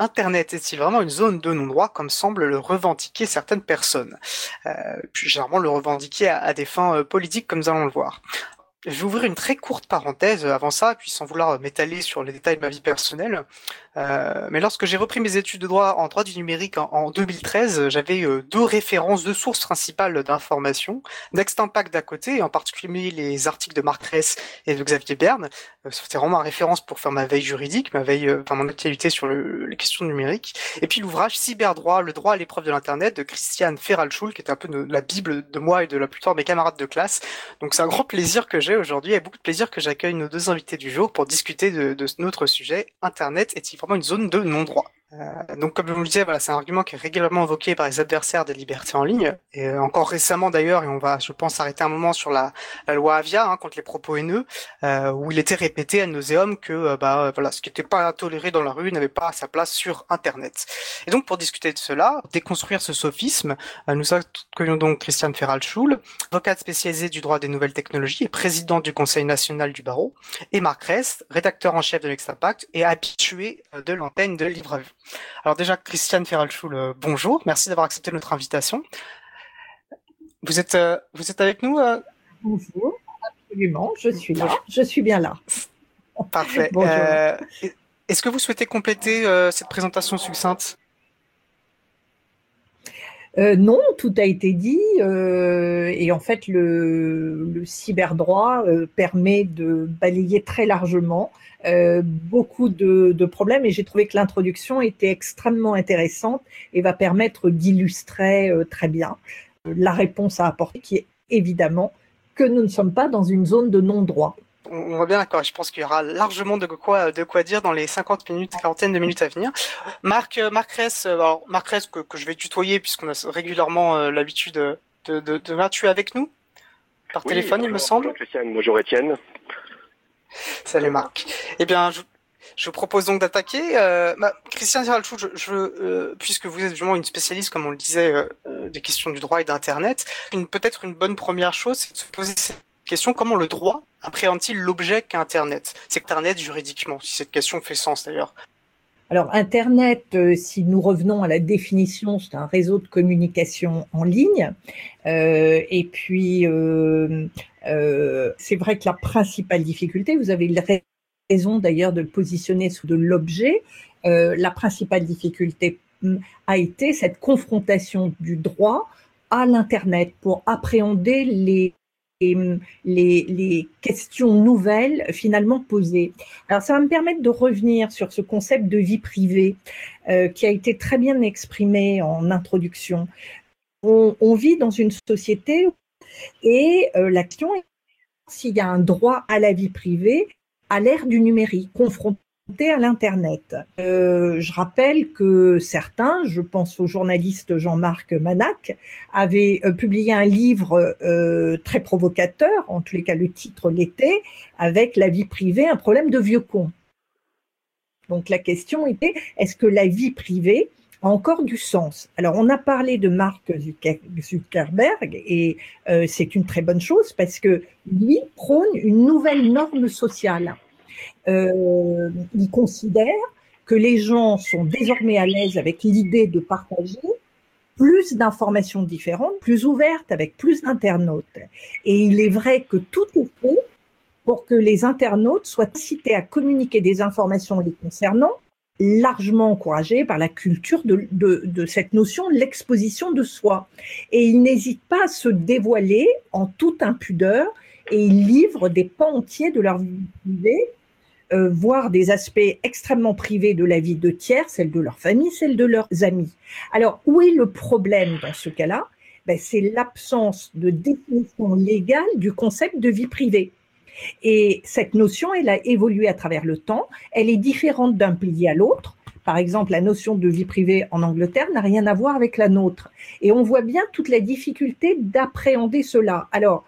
Internet est-il vraiment une zone de non-droit comme semble le revendiquer certaines personnes? Euh, Puis généralement le revendiquer à, des fins euh, politiques comme nous allons le voir. Je vais ouvrir une très courte parenthèse avant ça, puis sans vouloir m'étaler sur les détails de ma vie personnelle. Euh, mais lorsque j'ai repris mes études de droit en droit du numérique en, 2013, j'avais euh, deux références, deux sources principales d'informations. Next Impact d'à côté, en particulier les articles de Marc Ress et de Xavier Berne. Euh, C'était vraiment ma référence pour faire ma veille juridique, ma veille, enfin mon actualité sur le, les questions numériques. Et puis l'ouvrage Cyberdroit, le droit à l'épreuve de l'internet de Christiane Ferralschul, qui est un peu la bible de moi et de la plupart de mes camarades de classe. Donc c'est un grand plaisir que j'ai aujourd'hui et beaucoup de plaisir que j'accueille nos deux invités du jour pour discuter de, de notre sujet Internet est-il vraiment une zone de non-droit? Euh, donc, comme je vous le disais, voilà, c'est un argument qui est régulièrement invoqué par les adversaires des libertés en ligne, et euh, encore récemment d'ailleurs, et on va, je pense, arrêter un moment sur la, la loi Avia hein, contre les propos haineux, euh, où il était répété à nauseum que euh, bah, voilà, ce qui n'était pas toléré dans la rue n'avait pas sa place sur Internet. Et donc, pour discuter de cela, déconstruire ce sophisme, nous accueillons donc Christiane Ferral-Schul, avocate spécialisée du droit des nouvelles technologies et présidente du Conseil national du barreau, et Marc Rest, rédacteur en chef de l'Extrapact et habitué de l'antenne de Livre Vue. Alors déjà, Christiane Ferralchoul, euh, bonjour, merci d'avoir accepté notre invitation. Vous êtes, euh, vous êtes avec nous euh? Bonjour, absolument, je suis là, je suis bien là. Parfait. Est-ce que vous souhaitez compléter cette présentation succincte? Non, tout a été dit et en fait le, le cyberdroit permet de balayer très largement euh, beaucoup de, problèmes et j'ai trouvé que l'introduction était extrêmement intéressante et va permettre d'illustrer euh, très bien euh, la réponse à apporter qui est évidemment que nous ne sommes pas dans une zone de non-droit. On voit bien d'accord. Je pense qu'il y aura largement de quoi de quoi dire dans les 50 minutes, quarantaine de minutes à venir. Marc, Marc Ress, alors Marc Ress que, que je vais tutoyer puisqu'on a régulièrement l'habitude de, de, de, de, Tu es avec nous? Par téléphone, il me semble. Bonjour Christiane, bonjour Étienne. Salut Marc. Eh bien, je, je propose donc d'attaquer. Euh, bah, Christian Ziralchou, je, je euh, puisque vous êtes vraiment une spécialiste, comme on le disait, euh, euh, des questions du droit et d'Internet, peut-être une bonne première chose, c'est de se poser cette question comment le droit appréhende-t-il l'objet qu'est Internet C'est Internet juridiquement, si cette question fait sens d'ailleurs. Alors Internet, euh, si nous revenons à la définition, c'est un réseau de communication en ligne. Euh, et puis, euh, c'est vrai que la principale difficulté, vous avez raison d'ailleurs de le positionner sous de l'objet, la principale difficulté hum, a été cette confrontation du droit à l'Internet pour appréhender les les, questions nouvelles finalement posées. Alors ça va me permettre de revenir sur ce concept de vie privée euh, qui a été très bien exprimé en introduction. On, vit dans une société et euh, la question est s'il y a un droit à la vie privée à l'ère du numérique, confronté à l'Internet. Euh, je rappelle que certains, je pense au journaliste Jean-Marc Manac, avaient euh, publié un livre euh, très provocateur, en tous les cas le titre l'était, avec la vie privée, un problème de vieux con. Donc la question était, est-ce que la vie privée a encore du sens? Alors on a parlé de Mark Zuckerberg et c'est une très bonne chose parce que lui prône une nouvelle norme sociale euh, il considère que les gens sont désormais à l'aise avec l'idée de partager plus d'informations différentes, plus ouvertes, avec plus d'internautes. Et il est vrai que tout est fait pour que les internautes soient incités à communiquer des informations les concernant, largement encouragés par la culture de, de, cette notion de l'exposition de soi. Et ils n'hésitent pas à se dévoiler en toute impudeur et ils livrent des pans entiers de leur vie privée euh, voir des aspects extrêmement privés de la vie de tiers, celle de leur famille, celle de leurs amis. Alors, où est le problème dans ce cas-là? Ben, C'est l'absence de définition légale du concept de vie privée. Et cette notion, elle a évolué à travers le temps. Elle est différente d'un pays à l'autre. Par exemple, la notion de vie privée en Angleterre n'a rien à voir avec la nôtre. Et on voit bien toute la difficulté d'appréhender cela. Alors,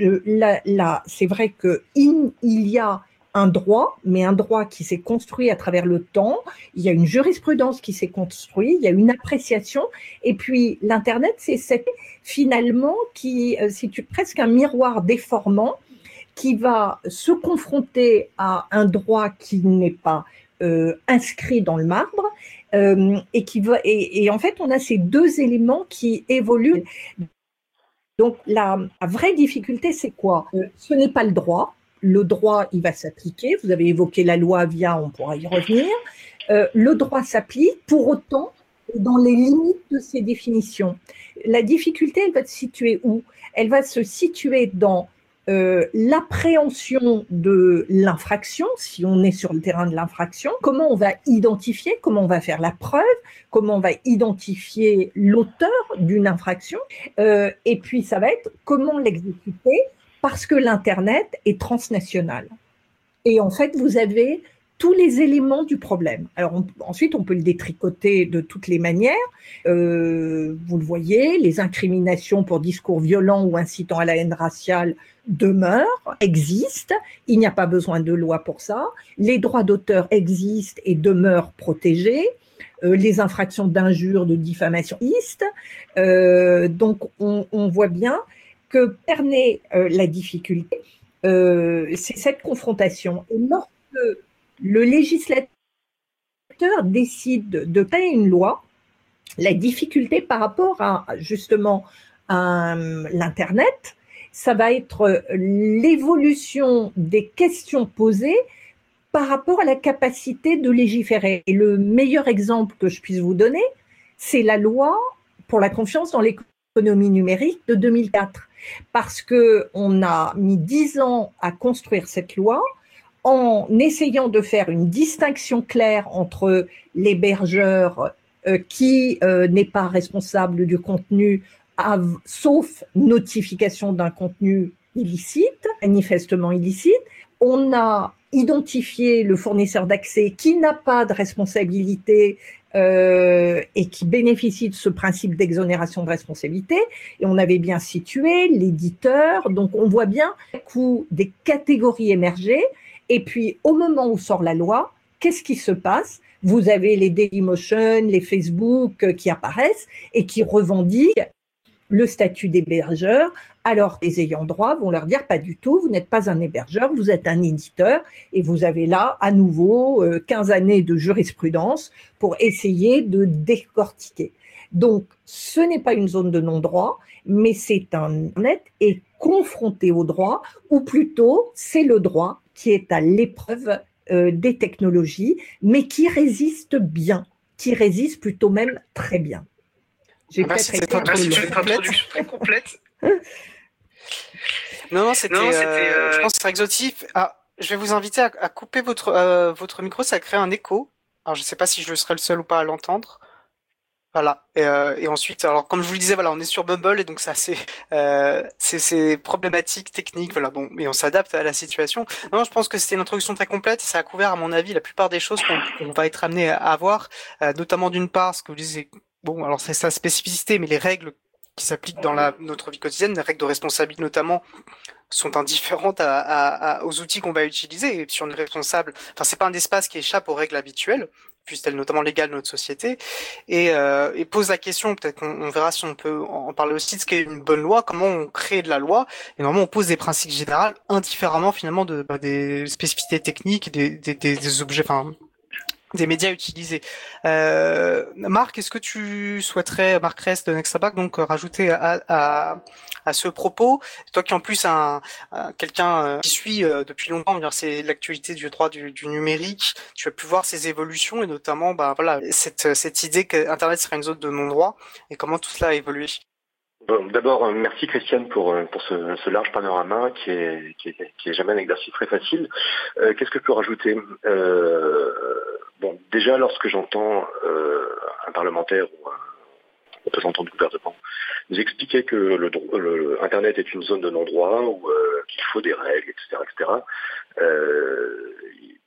euh, là, c'est vrai qu'il il y a un droit, mais un droit qui s'est construit à travers le temps. Il y a une jurisprudence qui s'est construite, il y a une appréciation. Et puis l'Internet, c'est finalement qui, euh, c'est presque un miroir déformant qui va se confronter à un droit qui n'est pas inscrit dans le marbre et qui va et, en fait on a ces deux éléments qui évoluent. Donc la, vraie difficulté c'est quoi? Ce n'est pas le droit. Le droit il va s'appliquer. Vous avez évoqué la loi via, on pourra y revenir. le droit s'applique. Pour autant, dans les limites de ces définitions. La difficulté, elle va se situer où? Elle va se situer dans euh, l'appréhension de l'infraction, si on est sur le terrain de l'infraction, comment on va identifier, comment on va faire la preuve, comment on va identifier l'auteur d'une infraction, euh, et puis ça va être comment l'exécuter, parce que l'Internet est transnational. Et en fait, vous avez tous les éléments du problème. Alors ensuite, on peut le détricoter de toutes les manières. Euh, vous le voyez, les incriminations pour discours violents ou incitant à la haine raciale demeurent, existent. Il n'y a pas besoin de loi pour ça. Les droits d'auteur existent et demeurent protégés. Euh, les infractions d'injures, de diffamation existent. Euh, donc on, on, voit bien que permet euh, la difficulté, euh, c'est cette confrontation. Et lorsque le législateur décide de créer une loi, la difficulté par rapport à justement à l'Internet, ça va être l'évolution des questions posées par rapport à la capacité de légiférer. Et le meilleur exemple que je puisse vous donner, c'est la loi pour la confiance dans l'économie numérique de 2004. Parce que on a mis dix ans à construire cette loi, en essayant de faire une distinction claire entre l'hébergeur euh, qui euh, n'est pas responsable du contenu, sauf notification d'un contenu illicite, manifestement illicite. On a identifié le fournisseur d'accès qui n'a pas de responsabilité euh, et qui bénéficie de ce principe d'exonération de responsabilité. Et on avait bien situé l'éditeur. Donc on voit bien coup des catégories émergées et puis, au moment où sort la loi, qu'est-ce qui se passe? Vous avez les Dailymotion, les Facebook euh, qui apparaissent et qui revendiquent le statut d'hébergeur, alors les ayants droit vont leur dire pas du tout, vous n'êtes pas un hébergeur, vous êtes un éditeur, et vous avez là à nouveau 15 euh, années de jurisprudence pour essayer de décortiquer. Donc, ce n'est pas une zone de non-droit, mais c'est un net et confronté au droit, ou plutôt c'est le droit qui est à l'épreuve euh, des technologies, mais qui résiste bien, qui résiste plutôt même très bien. J'ai ah bah, peut-être une introduction très complète. non, non, c'était, euh, euh, je pense, très exotique. Ah, je vais vous inviter à, à couper votre votre micro, ça crée un écho. Alors, je ne sais pas si je serai le seul ou pas à l'entendre. Voilà. Et, euh, et, ensuite, alors comme je vous le disais, voilà, on est sur Bumble et donc ça c'est euh, c'est problématique technique, voilà. Bon, mais on s'adapte à la situation. Non, je pense que c'était une introduction très complète. Ça a couvert, à mon avis, la plupart des choses qu'on va être amené à avoir, euh, notamment d'une part, ce que vous disiez. Bon, alors c'est sa spécificité, mais les règles qui s'appliquent dans la, notre vie quotidienne, les règles de responsabilité notamment, sont indifférentes à, à, aux outils qu'on va utiliser. Et si on est responsable, enfin c'est pas un espace qui échappe aux règles habituelles puisse-t-elle notamment légale de notre société, et, euh, et pose la question, peut-être qu'on verra si on peut en parler aussi, de ce qu'est une bonne loi, comment on crée de la loi, et normalement on pose des principes généraux indifféremment finalement de, bah, des spécificités techniques, des, des, des objets, enfin des médias utilisés. Euh, Marc, est-ce que tu souhaiterais, Marc Rest de Nextabac, donc rajouter à, à, à, ce propos, toi qui en plus un, quelqu'un euh, qui suit euh, depuis longtemps, c'est l'actualité du droit du, numérique, tu as pu voir ces évolutions et notamment, bah voilà, cette, cette idée qu'Internet serait une zone de non-droit et comment tout cela a évolué? D'abord, euh, merci Christiane pour, pour ce, large panorama qui est, qui est, jamais un exercice très facile. Euh, Qu'est-ce que je peux rajouter? Euh, Bon, déjà, lorsque j'entends euh, un parlementaire ou un représentant du gouvernement nous expliquer que le, le Internet est une zone de non-droit ou euh, qu'il faut des règles, etc., etc.,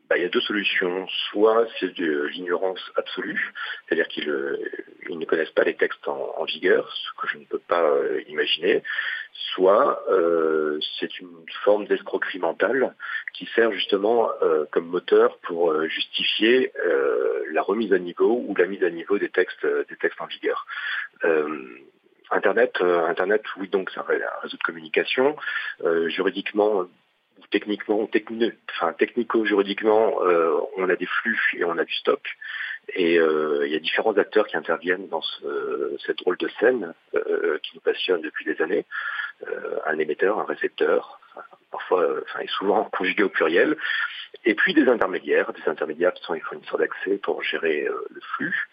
bah, il y a deux solutions. Soit c'est de l'ignorance absolue, c'est-à-dire qu'ils euh, ne connaissent pas les textes en, vigueur, ce que je ne peux pas euh, imaginer. Soit euh, c'est une forme d'escroquerie mentale qui sert justement comme moteur pour justifier la remise à niveau ou la mise à niveau des textes, des textes en vigueur. Internet, Internet, oui, donc c'est un réseau de communication. juridiquement, techniquement, enfin, technico-juridiquement, on a des flux et on a du stock. Et il y a différents acteurs qui interviennent dans ce, cette drôle de scène qui nous passionne depuis des années. un émetteur, un récepteur, parfois, et souvent conjugué au pluriel, et puis des intermédiaires, des intermédiaires qui sont les fournisseurs d'accès pour gérer le flux,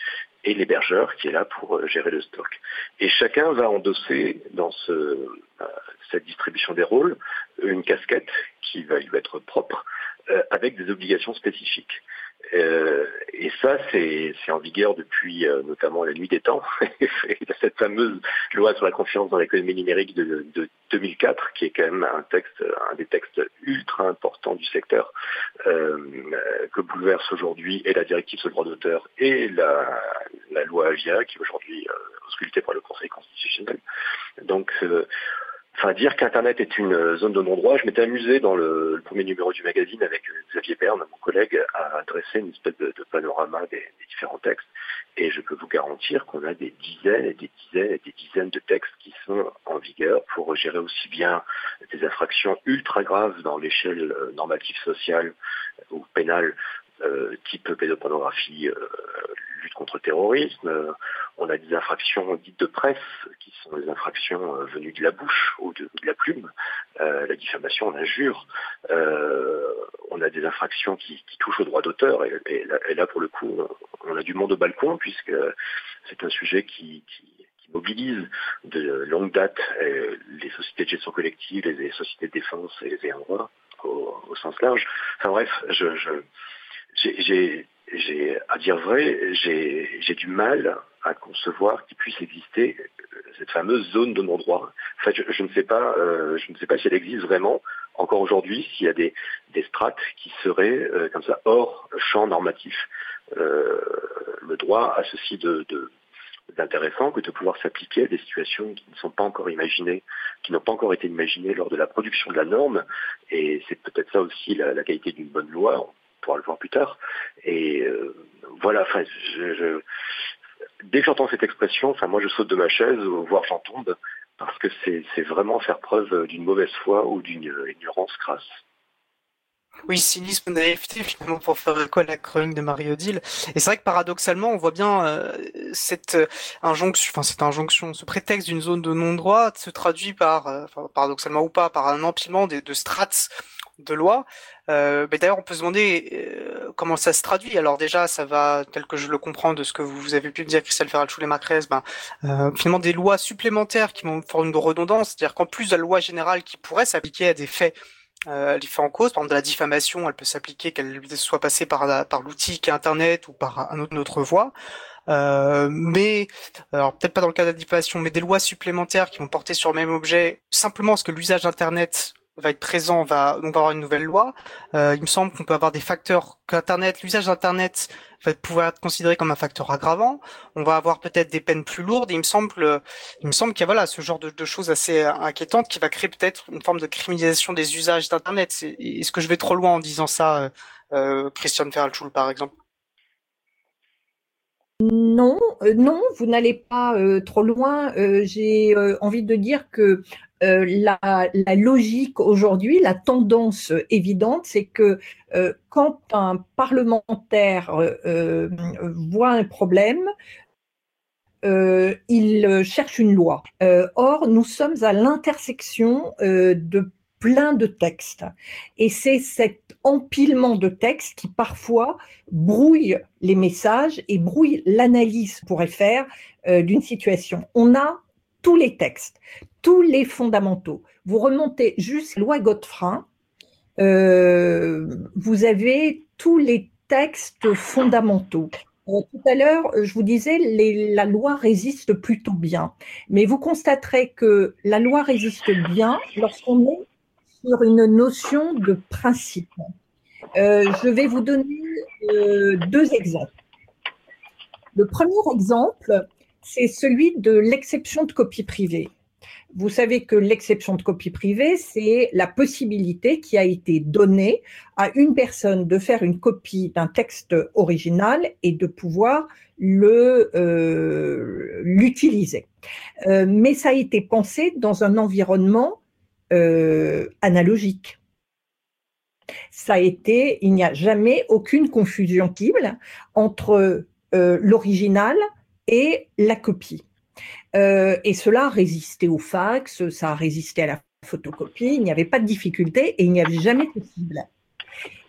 et l'hébergeur qui est là pour euh, gérer le stock. Et chacun va endosser dans ce, euh, cette distribution des rôles une casquette qui va lui être propre euh, avec des obligations spécifiques. Euh, et ça, c'est en vigueur depuis euh, notamment la nuit des temps, cette fameuse loi sur la confiance dans l'économie numérique de, de, 2004, qui est quand même un texte, un des textes ultra importants du secteur, que bouleverse aujourd'hui et la directive sur le droit d'auteur et la, loi Avia, qui est aujourd'hui auscultée par le Conseil constitutionnel. Donc Enfin, dire qu'Internet est une zone de non-droit, je m'étais amusé dans le, premier numéro du magazine avec Xavier Berne, mon collègue, à dresser une espèce de, panorama des, différents textes. Et je peux vous garantir qu'on a des dizaines et des dizaines et des dizaines de textes qui sont en vigueur pour gérer aussi bien des infractions ultra graves dans l'échelle normative sociale ou pénale euh, type pédopornographie, euh, lutte contre le terrorisme. Euh, on a des infractions dites de presse, qui sont des infractions venues de la bouche ou de, la plume, la diffamation, l'injure. on a des infractions qui, touchent au droit d'auteur, et, là, pour le coup, on a du monde au balcon, puisque c'est un sujet qui, mobilise de longue date les sociétés de gestion collective, les, sociétés de défense et les ayants droit au, sens large. Enfin bref, je, j'ai, à dire vrai, j'ai du mal à concevoir qu'il puisse exister euh, cette fameuse zone de non-droit. En fait, je, ne sais pas, euh, je ne sais pas si elle existe vraiment encore aujourd'hui, s'il y a des, des strates qui seraient euh, comme ça hors champ normatif. le droit a ceci de, d'intéressant que de pouvoir s'appliquer à des situations qui ne sont pas encore imaginées, qui n'ont pas encore été imaginées lors de la production de la norme. Et c'est peut-être ça aussi la, la qualité d'une bonne loi pourra le voir plus tard. Et euh, voilà, enfin, dès que j'entends cette expression, enfin, moi je saute de ma chaise, voire j'en tombe, parce que c'est vraiment faire preuve d'une mauvaise foi ou d'une ignorance crasse. Oui, cynisme, naïveté, finalement, pour faire à la chronique de Marie-Odile. Et c'est vrai que paradoxalement, on voit bien euh, cette injonction, enfin cette injonction, ce prétexte d'une zone de non-droit se traduit par, euh, paradoxalement ou pas, par un empilement de, de strates de loi. Euh, mais d'ailleurs, on peut se demander euh, comment ça se traduit. Alors déjà, ça va, tel que je le comprends de ce que vous avez pu me dire, Christelle Ferrachou et Macrez, ben, euh, finalement des lois supplémentaires qui vont faire une redondance, c'est-à-dire qu'en plus de la loi générale qui pourrait s'appliquer à des faits euh, faits en cause, par exemple de la diffamation, elle peut s'appliquer qu'elle soit passée par, par l'outil qui est Internet ou par un autre, une autre voie. Euh, mais alors peut-être pas dans le cas de la diffamation, mais des lois supplémentaires qui vont porter sur le même objet simplement parce que l'usage d'Internet va être présent, on va avoir une nouvelle loi. Euh, il me semble qu'on peut avoir des facteurs qu'Internet, l'usage d'Internet va pouvoir être considéré comme un facteur aggravant. On va avoir peut-être des peines plus lourdes. Et il me semble, il me semble qu'il y a voilà ce genre de, choses assez inquiétantes qui va créer peut-être une forme de criminalisation des usages d'Internet. Est-ce que je vais trop loin en disant ça, euh, euh Christian Feralchul par exemple? Non, euh, non, vous n'allez pas euh, trop loin. J'ai envie de dire que euh, la, logique aujourd'hui, la tendance évidente, c'est que euh, quand un parlementaire euh, voit un problème, il cherche une loi. or, nous sommes à l'intersection de plein de textes. Et c'est cet empilement de textes qui parfois brouille les messages et brouille l'analyse pourrait faire d'une situation. On a tous les textes, tous les fondamentaux. Vous remontez juste loi Godefroy, euh, vous avez tous les textes fondamentaux. Euh, tout à l'heure, je vous disais, la loi résiste plutôt bien. Mais vous constaterez que la loi résiste bien lorsqu'on est sur une notion de principe. Euh, je vais vous donner deux exemples. Le premier exemple, c'est celui de l'exception de copie privée. Vous savez que l'exception de copie privée, c'est la possibilité qui a été donnée à une personne de faire une copie d'un texte original et de pouvoir le euh, l'utiliser. Euh, mais ça a été pensé dans un environnement euh, analogique. Ça a été, il n'y a jamais aucune confusion possible entre l'original et la copie. Euh, et cela a résisté au fax, ça a résisté à la photocopie, il n'y avait pas de difficulté et il n'y avait jamais possible.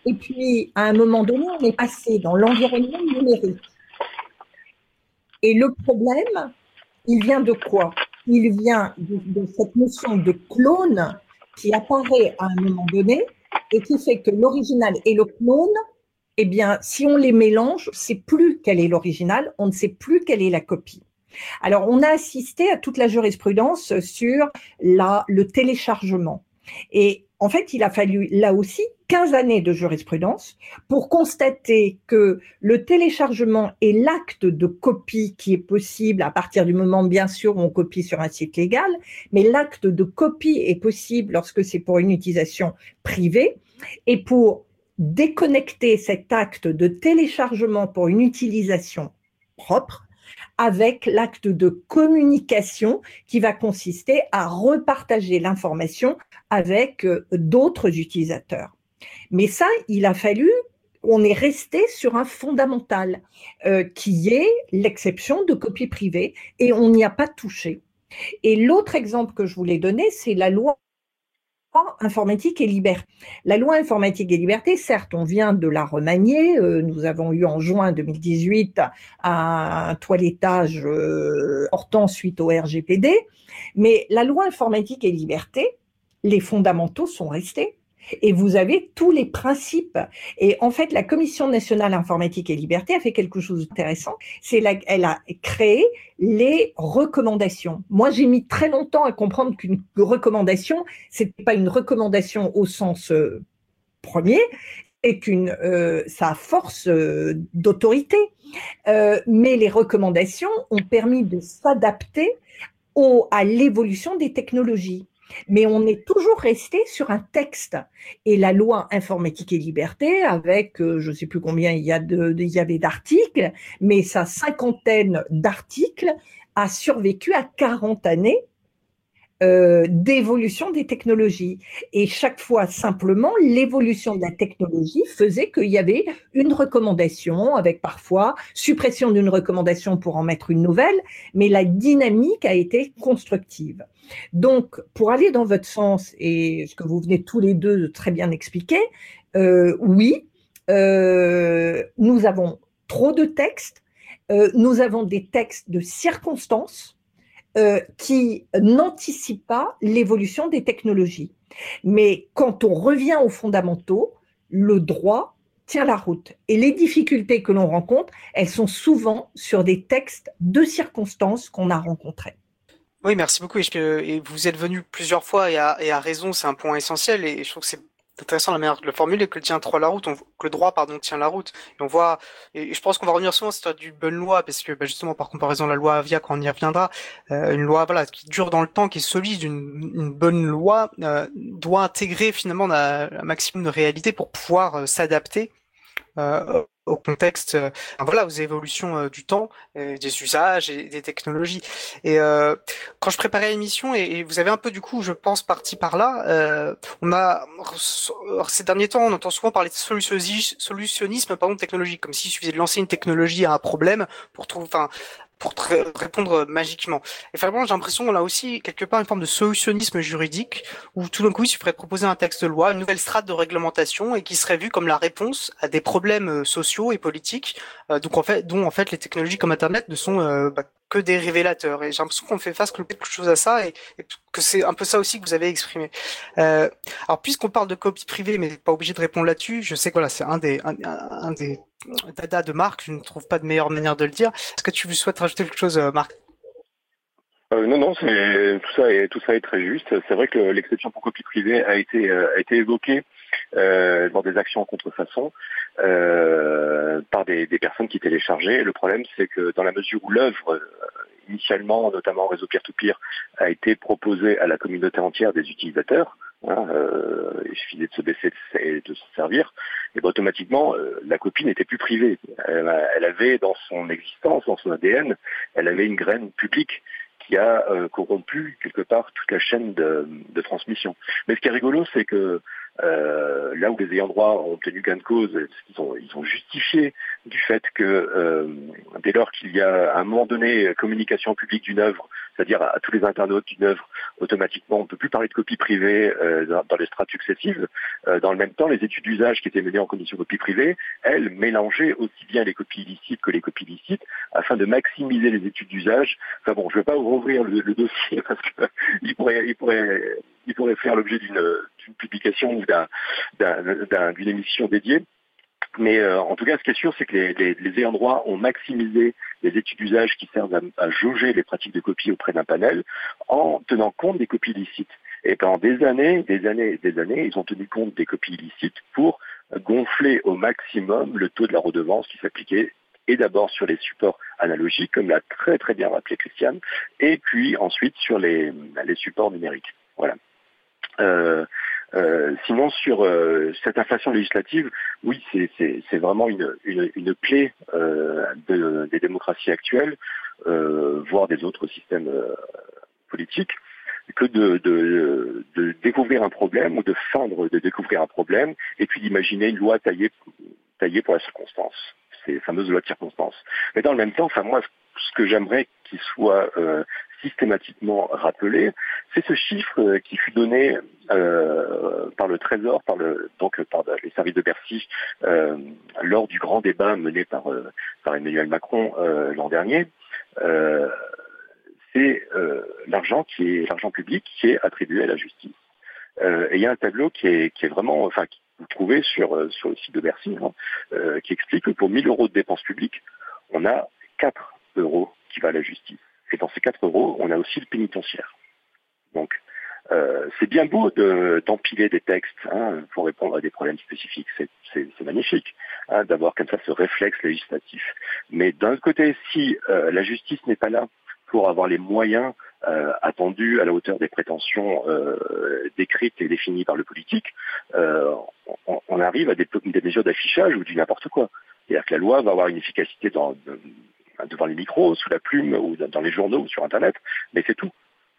Et puis, à un moment donné, on est passé dans l'environnement numérique. Et le problème, il vient de quoi? Il vient de, cette notion de clone qui apparaît à un moment donné et qui fait que l'original et le clone, eh bien, si on les mélange, c'est plus quel est l'original, on ne sait plus quelle est la copie. Alors, on a assisté à toute la jurisprudence sur le téléchargement. Et en fait, il a fallu là aussi 15 années de jurisprudence pour constater que le téléchargement est l'acte de copie qui est possible à partir du moment, bien sûr, où on copie sur un site légal, mais l'acte de copie est possible lorsque c'est pour une utilisation privée. Et pour déconnecter cet acte de téléchargement pour une utilisation propre, avec l'acte de communication qui va consister à repartager l'information avec euh, d'autres utilisateurs. Mais ça, il a fallu, on est resté sur un fondamental euh, qui est l'exception de copie privée et on n'y a pas touché. Et l'autre exemple que je voulais donner, c'est la loi informatique et liberté. La loi informatique et liberté, certes, on vient de la remanier. Euh, nous avons eu en juin 2018 un toilettage euh, portant suite au RGPD. Mais la loi informatique et liberté, les fondamentaux sont restés et vous avez tous les principes. Et en fait, la Commission nationale informatique et liberté a fait quelque chose d'intéressant. C'est elle a créé les recommandations. Moi, j'ai mis très longtemps à comprendre qu'une recommandation, c'était pas une recommandation au sens euh, premier, et qu'une euh, ça force euh, d'autorité. mais les recommandations ont permis de s'adapter à l'évolution des technologies. Mais on est toujours resté sur un texte. Et la loi informatique et liberté, avec euh, je ne sais plus combien il y, a de, il y avait d'articles, mais sa cinquantaine d'articles a survécu à 40 années euh, d'évolution des technologies. Et chaque fois, simplement, l'évolution de la technologie faisait qu'il y avait une recommandation, avec parfois suppression d'une recommandation pour en mettre une nouvelle, mais la dynamique a été constructive. Donc, pour aller dans votre sens, et ce que vous venez tous les deux de très bien expliquer, euh, oui, euh, nous avons trop de textes, nous avons des textes de circonstances, euh, qui n'anticipe pas l'évolution des technologies. Mais quand on revient aux fondamentaux, le droit tient la route. Et les difficultés que l'on rencontre, elles sont souvent sur des textes de circonstances qu'on a rencontrés. Oui, merci beaucoup. Et vous êtes venu plusieurs fois et à, raison, c'est un point essentiel. Et je trouve que c'est intéressant la manière de le formuler, que le la route, que le droit pardon tient la route. Et on voit, et je pense qu'on va revenir souvent sur du bonne loi, parce que bah, justement par comparaison à la loi Avia, quand on y reviendra, euh, une loi voilà qui dure dans le temps, qui est solide, une, bonne loi euh, doit intégrer finalement un, maximum de réalité pour pouvoir euh, s'adapter au contexte, euh, voilà, aux évolutions euh, du temps, des usages et des technologies. Et quand je préparais l'émission, et, vous avez un peu du coup, je pense, parti par là, on a ces derniers temps, on entend souvent parler de solutionnisme, pardon, technologique, comme s'il suffisait de lancer une technologie à un problème pour trouver, enfin, pour répondre magiquement. Et finalement, j'ai l'impression qu'on a aussi quelque part une forme de solutionnisme juridique où tout d'un coup, il suffirait de proposer un texte de loi, une nouvelle strate de réglementation et qui serait vue comme la réponse à des problèmes euh, sociaux et politiques, euh, donc en fait, dont en fait les technologies comme Internet ne sont euh, bah, que des révélateurs. Et j'ai l'impression qu'on fait face quelque chose à ça et, que c'est un peu ça aussi que vous avez exprimé. Euh, alors puisqu'on parle de copie privée, mais pas obligé de répondre là-dessus, je sais que voilà, c'est un des un, un des dada de Marc. Je ne trouve pas de meilleure manière de le dire. Est-ce que tu souhaites rajouter quelque chose, euh, Marc? Euh, non, non, c'est tout ça est tout ça est très juste. C'est vrai que l'exception pour copie privée a été euh, évoquée dans des actions en contrefaçon par des, des, personnes qui téléchargeaient. Le problème, c'est que dans la mesure où l'œuvre initialement, notamment en réseau peer-to-peer, a été proposée à la communauté entière des utilisateurs, euh, il suffisait de se baisser et de se servir, et ben, automatiquement, la copie n'était plus privée. Elle, elle, avait dans son existence, dans son ADN, elle avait une graine publique qui a euh, corrompu quelque part toute la chaîne de, de, transmission. Mais ce qui est rigolo, c'est que euh, là où les ayants droit ont obtenu gain de cause, ils ont, ils ont justifié du fait que euh, dès lors qu'il y a à un moment donné communication publique d'une œuvre, c'est-à-dire à, tous les internautes d'une œuvre, automatiquement on ne peut plus parler de copie privée euh, dans, les strates successives. dans le même temps, les études d'usage qui étaient menées en de copie privée, elles mélangeaient aussi bien les copies illicites que les copies licites afin de maximiser les études d'usage. Enfin bon, je ne vais pas rouvrir le, le dossier parce qu'il pourrait, il pourrait, il pourrait faire l'objet d'une publication ou d'une émission dédiée. Mais euh, en tout cas, ce qui est sûr, c'est que les, ayants droit ont maximisé les études d'usage qui servent à, jauger les pratiques de copie auprès d'un panel en tenant compte des copies illicites. Et pendant des années, des années, des années, ils ont tenu compte des copies illicites pour gonfler au maximum le taux de la redevance qui s'appliquait et d'abord sur les supports analogiques, comme l'a très très bien rappelé Christiane, et puis ensuite sur les, les supports numériques. Voilà. Euh, euh, sinon, sur euh, cette inflation législative, oui, c'est vraiment une, une, une plaie euh, de, des démocraties actuelles, voire des autres systèmes politiques, que de, de, de, découvrir un problème ou de feindre de découvrir un problème, et puis d'imaginer une loi taillée, taillée pour la circonstance, ces fameuses lois de circonstance. Mais dans le même temps, enfin moi, ce que j'aimerais qu'il soit systématiquement rappelé, c'est ce chiffre euh, qui fut donné euh, par le Trésor, par le donc par les services de Bercy euh, lors du grand débat mené par par Emmanuel Macron l'an dernier. c'est l'argent qui est l'argent public qui est attribué à la justice. et il y a un tableau qui est qui est vraiment enfin que vous trouvez sur sur le site de Bercy hein, qui explique que pour 1000 euros de dépenses publiques, on a 4 euros qui va à la justice. Et dans ces 4 euros, on a aussi le pénitentiaire. Donc, euh, c'est bien beau d'empiler des textes hein, pour répondre à des problèmes spécifiques, c'est magnifique hein, d'avoir comme ça ce réflexe législatif. Mais d'un côté, si euh, la justice n'est pas là pour avoir les moyens euh, attendus à la hauteur des prétentions décrites et définies par le politique, on, on, arrive à des, des mesures d'affichage ou du n'importe quoi. C'est-à-dire que la loi va avoir une efficacité dans, devant les micros, sous la plume, ou dans les journaux, ou sur Internet, mais c'est tout.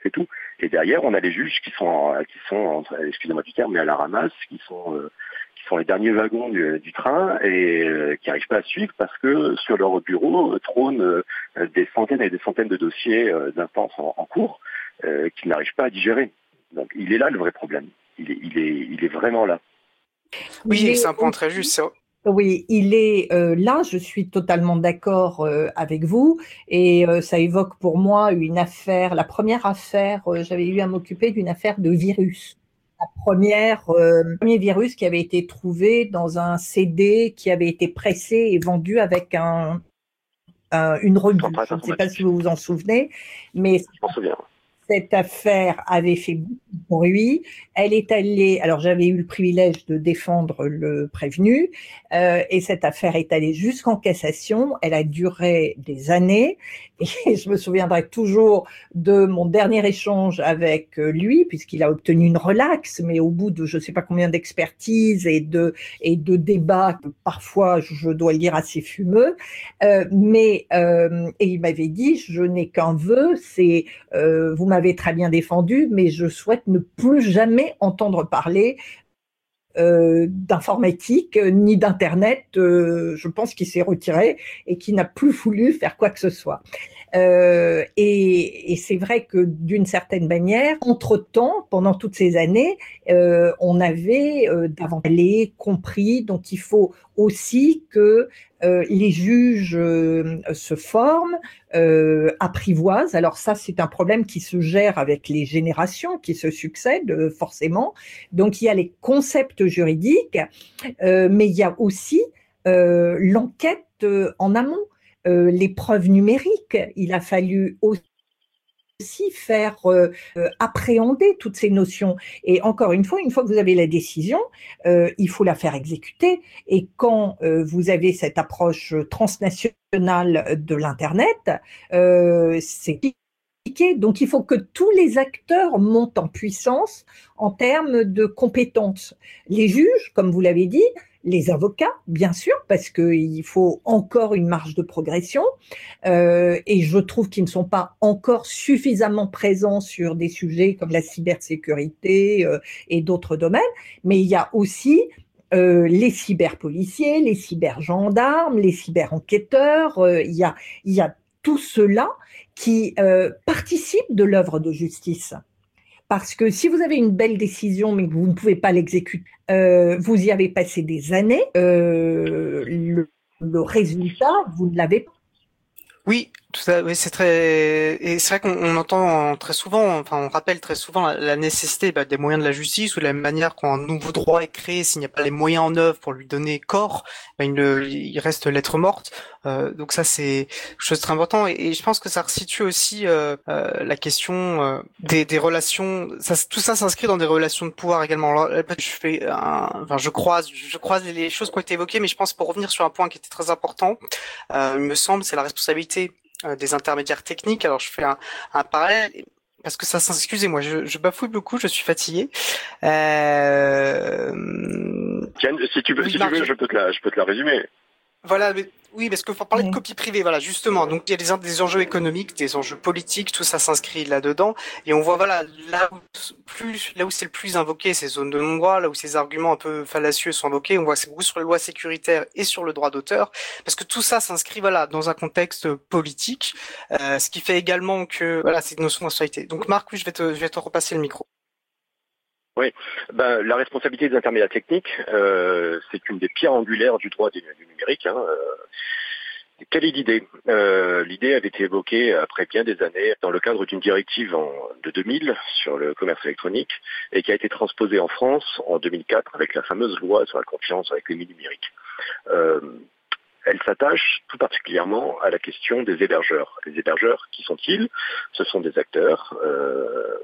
C'est tout. Et derrière, on a les juges qui sont, qui sont, excusez-moi du terme, mais à la ramasse, qui sont, euh, qui sont les derniers wagons du, train et euh, qui n'arrivent pas à suivre parce que sur leur bureau euh, trônent des centaines et des centaines de dossiers d'instances en, en, cours qu'ils n'arrivent pas à digérer. Donc, il est là le vrai problème. Il est, il est, il est vraiment là. Oui, c'est un point très juste. Oui, il est euh, là, je suis totalement d'accord euh, avec vous et euh, ça évoque pour moi une affaire, la première affaire, j'avais eu à m'occuper d'une affaire de virus. La première, le premier virus qui avait été trouvé dans un CD qui avait été pressé et vendu avec un, une revue. Je ne sais pas si vous vous en souvenez, mais je m'en souviens cette affaire avait fait bruit. Elle est allée, alors j'avais eu le privilège de défendre le prévenu, euh, et cette affaire est allée jusqu'en cassation. Elle a duré des années, et je me souviendrai toujours de mon dernier échange avec euh, lui, puisqu'il a obtenu une relaxe, mais au bout de je ne sais pas combien d'expertises et de et de débats, parfois je dois le dire assez fumeux, euh, mais il m'avait dit je n'ai qu'un vœu, c'est vous m'avez très bien défendu, mais je souhaite ne plus jamais entendre parler euh, d'informatique euh, ni d'internet. Euh, je pense qu'il s'est retiré et qu'il n'a plus voulu faire quoi que ce soit. Euh, et, c'est vrai que d'une certaine manière, entre-temps, pendant toutes ces années, euh, on avait euh, davantage compris. Donc il faut aussi que euh, les juges se forment, apprivoisent. Alors ça, c'est un problème qui se gère avec les générations qui se succèdent forcément. Donc il y a les concepts juridiques, mais il y a aussi l'enquête en amont. Euh, les preuves numériques. Il a fallu aussi faire euh, euh, appréhender toutes ces notions. Et encore une fois, une fois que vous avez la décision, il faut la faire exécuter. Et quand vous avez cette approche transnationale de l'Internet, c'est donc, il faut que tous les acteurs montent en puissance en termes de compétences. Les juges, comme vous l'avez dit, les avocats, bien sûr, parce qu'il faut encore une marge de progression, euh, et je trouve qu'ils ne sont pas encore suffisamment présents sur des sujets comme la cybersécurité euh, et d'autres domaines, mais il y a aussi euh, les cyberpoliciers, les cybergendarmes, les cyberenquêteurs, euh, il, y a, il y a tout cela qui euh, participe de l'œuvre de justice. Parce que si vous avez une belle décision mais que vous ne pouvez pas l'exécuter, euh, vous y avez passé des années, euh, le, le, résultat, vous ne l'avez pas. Oui, tout ça, oui, c'est très et c'est vrai qu'on entend très souvent, enfin on rappelle très souvent la, nécessité bah, des moyens de la justice ou la manière quand un nouveau droit est créé, s'il n'y a pas les moyens en œuvre pour lui donner corps, bah, il, il, reste lettre morte. Euh, donc ça c'est chose très important et, je pense que ça resitue aussi euh, euh, la question euh, des, des, relations. Ça, tout ça s'inscrit dans des relations de pouvoir également. Alors, je fais, un, enfin je croise, je croise les choses qui ont été évoquées, mais je pense pour revenir sur un point qui était très important, euh, il me semble, c'est la responsabilité des intermédiaires techniques. Alors je fais un, un parallèle parce que ça, excusez-moi, je, je, bafouille beaucoup, je suis fatigué. Euh... Tiens, si tu veux, si tu veux, je peux te la, je peux te la résumer. Voilà, mais oui, parce qu'il faut parler de copie privée, voilà, justement. Donc il y a des, des enjeux économiques, des enjeux politiques, tout ça s'inscrit là-dedans. Et on voit, voilà, là où, plus, là où c'est le plus invoqué, ces zones de non-droit, là où ces arguments un peu fallacieux sont invoqués, on voit que c'est beaucoup sur les lois sécuritaires et sur le droit d'auteur, parce que tout ça s'inscrit, voilà, dans un contexte politique, euh, ce qui fait également que, voilà, c'est une notion d'actualité. Donc Marc, oui, je vais te, je vais te repasser le micro. Oui, ben, la responsabilité des intermédiaires techniques, euh, c'est une des pierres angulaires du droit du, numérique. Hein, euh. Quelle est l'idée? Euh, L'idée avait été évoquée après bien des années dans le cadre d'une directive en, de 2000 sur le commerce électronique et qui a été transposée en France en 2004 avec la fameuse loi sur la confiance avec les numériques. Euh, elle s'attache tout particulièrement à la question des hébergeurs. Les hébergeurs, qui sont-ils? Ce sont des acteurs euh,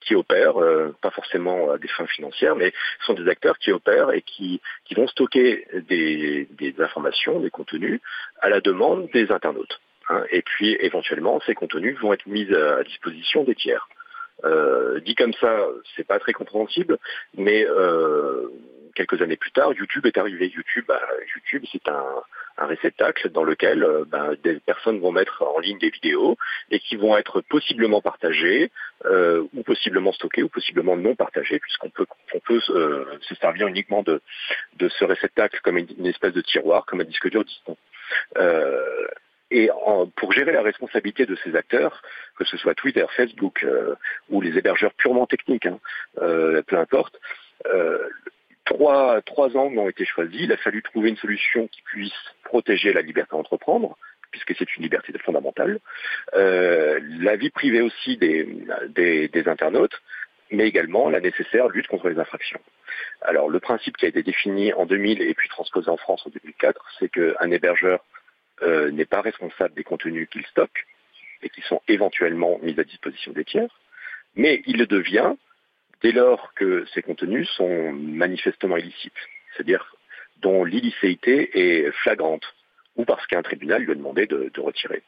qui opèrent, euh, pas forcément à des fins financières, mais sont des acteurs qui opèrent et qui, qui vont stocker des, des informations, des contenus à la demande des internautes. Hein. et puis éventuellement, ces contenus vont être mis à, disposition des tiers. Euh, dit comme ça, c'est pas très compréhensible, mais euh, quelques années plus tard, YouTube est arrivé. YouTube, bah, YouTube, c'est un, un, réceptacle dans lequel euh, bah, des personnes vont mettre en ligne des vidéos et qui vont être possiblement partagées euh, ou possiblement stockées ou possiblement non partagées, puisqu'on peut, on peut euh, se servir uniquement de, de ce réceptacle comme une, espèce de tiroir, comme un disque dur distant. Euh, et en, pour gérer la responsabilité de ces acteurs, que ce soit Twitter, Facebook euh, ou les hébergeurs purement techniques, hein, peu importe, Trois, angles ont été choisis. Il a fallu trouver une solution qui puisse protéger la liberté d'entreprendre, puisque c'est une liberté fondamentale, euh, la vie privée aussi des, internautes, mais également la nécessaire lutte contre les infractions. Alors le principe qui a été défini en 2000 et puis transposé en France en 2004, c'est qu'un hébergeur euh, n'est pas responsable des contenus qu'il stocke et qui sont éventuellement mis à disposition des tiers, mais il le devient dès lors que ces contenus sont manifestement illicites, c'est-à-dire dont l'illicéité est flagrante, ou parce qu'un tribunal lui a demandé de, retirer.